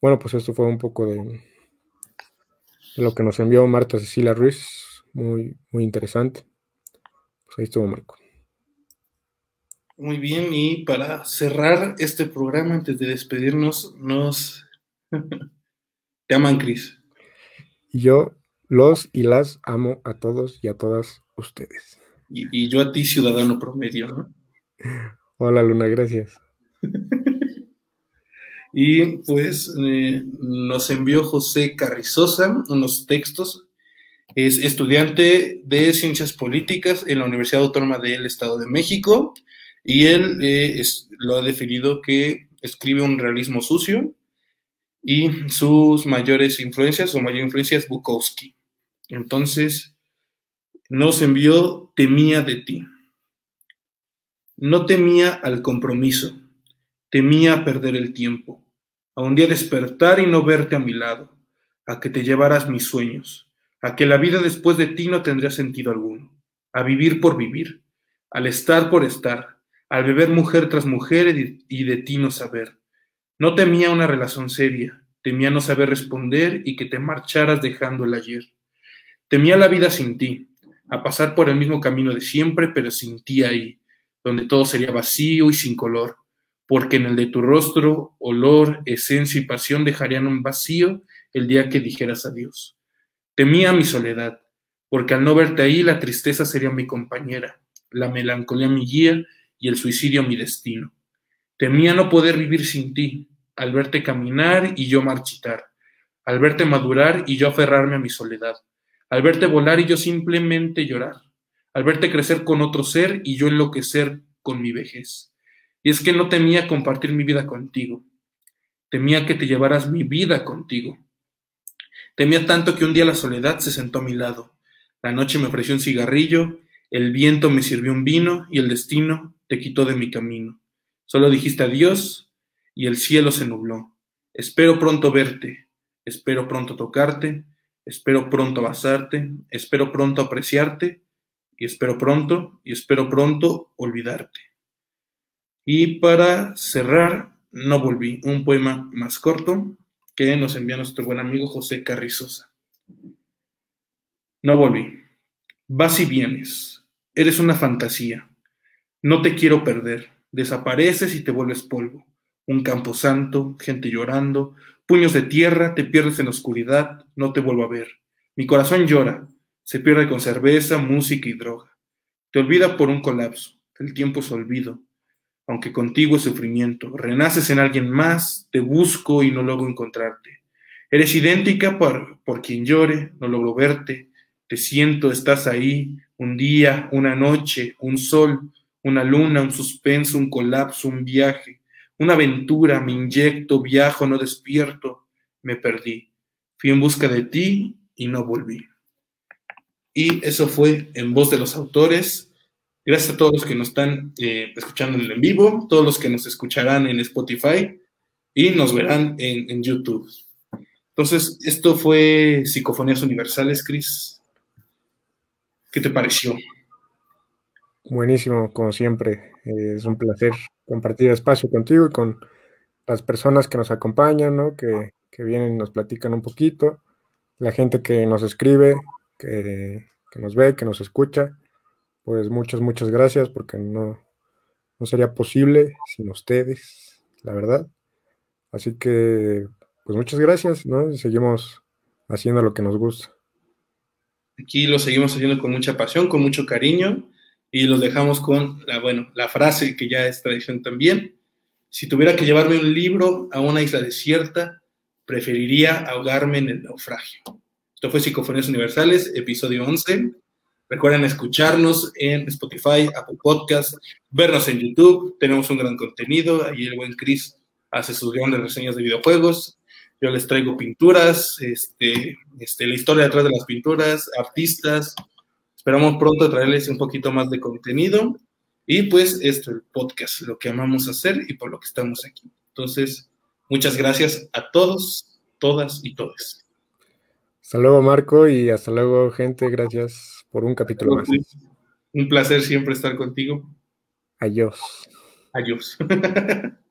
S1: Bueno, pues esto fue un poco de, de lo que nos envió Marta Cecilia Ruiz muy, muy interesante. Pues ahí estuvo Marco.
S2: Muy bien, y para cerrar este programa, antes de despedirnos, nos te aman, Cris.
S1: Yo los y las amo a todos y a todas ustedes.
S2: Y, y yo a ti, ciudadano promedio, ¿no?
S1: Hola, Luna, gracias.
S2: y pues eh, nos envió José Carrizosa unos textos es estudiante de Ciencias Políticas en la Universidad Autónoma del Estado de México y él eh, es, lo ha definido que escribe un realismo sucio y sus mayores influencias, su mayor influencia es Bukowski. Entonces, nos envió temía de ti. No temía al compromiso, temía perder el tiempo, a un día despertar y no verte a mi lado, a que te llevaras mis sueños a que la vida después de ti no tendría sentido alguno, a vivir por vivir, al estar por estar, al beber mujer tras mujer y de ti no saber. No temía una relación seria, temía no saber responder y que te marcharas dejando el ayer. Temía la vida sin ti, a pasar por el mismo camino de siempre, pero sin ti ahí, donde todo sería vacío y sin color, porque en el de tu rostro, olor, esencia y pasión dejarían un vacío el día que dijeras adiós. Temía mi soledad, porque al no verte ahí la tristeza sería mi compañera, la melancolía mi guía y el suicidio mi destino. Temía no poder vivir sin ti, al verte caminar y yo marchitar, al verte madurar y yo aferrarme a mi soledad, al verte volar y yo simplemente llorar, al verte crecer con otro ser y yo enloquecer con mi vejez. Y es que no temía compartir mi vida contigo, temía que te llevaras mi vida contigo. Temía tanto que un día la soledad se sentó a mi lado, la noche me ofreció un cigarrillo, el viento me sirvió un vino y el destino te quitó de mi camino. Solo dijiste adiós y el cielo se nubló. Espero pronto verte, espero pronto tocarte, espero pronto abrazarte, espero pronto apreciarte y espero pronto y espero pronto olvidarte. Y para cerrar, no volví, un poema más corto que nos envía nuestro buen amigo José Carrizosa. No volví. Vas y vienes. Eres una fantasía. No te quiero perder. Desapareces y te vuelves polvo. Un campo santo, gente llorando, puños de tierra, te pierdes en la oscuridad, no te vuelvo a ver. Mi corazón llora, se pierde con cerveza, música y droga. Te olvida por un colapso, el tiempo es olvido, aunque contigo es sufrimiento. Renaces en alguien más, te busco y no logro encontrarte. Eres idéntica por, por quien llore, no logro verte. Te siento, estás ahí, un día, una noche, un sol, una luna, un suspenso, un colapso, un viaje, una aventura, me inyecto, viajo, no despierto, me perdí. Fui en busca de ti y no volví. Y eso fue en voz de los autores. Gracias a todos los que nos están eh, escuchando en vivo, todos los que nos escucharán en Spotify y nos verán en, YouTube. Entonces, esto fue Psicofonías Universales, Cris. ¿Qué te pareció?
S1: Buenísimo, como siempre. Eh, es un placer compartir espacio contigo y con las personas que nos acompañan, ¿no? que, vienen y nos platican un poquito, la gente que nos escribe, que, nos ve, que nos escucha. Pues muchas, muchas gracias porque no, no sería posible sin ustedes, la verdad. Así que, pues muchas gracias, ¿no? Y seguimos haciendo lo que nos gusta.
S2: Aquí lo seguimos haciendo con mucha pasión, con mucho cariño y los dejamos con la, bueno, la frase que ya es tradición también. Si tuviera que llevarme un libro a una isla desierta, preferiría ahogarme en el naufragio. Esto fue Psicofonías Universales, episodio 11. Recuerden escucharnos en Spotify, Apple Podcast, vernos en YouTube. Tenemos un gran contenido. Ahí el buen Chris hace sus grandes reseñas de videojuegos. Yo les traigo pinturas, este, este, la historia detrás de las pinturas, artistas. Esperamos pronto traerles un poquito más de contenido. Y pues esto, el podcast, lo que amamos hacer y por lo que estamos aquí. Entonces, muchas gracias a todos, todas y todos.
S1: Hasta luego, Marco, y hasta luego, gente. Gracias por un capítulo más.
S2: Un placer siempre estar contigo.
S1: Adiós.
S2: Adiós.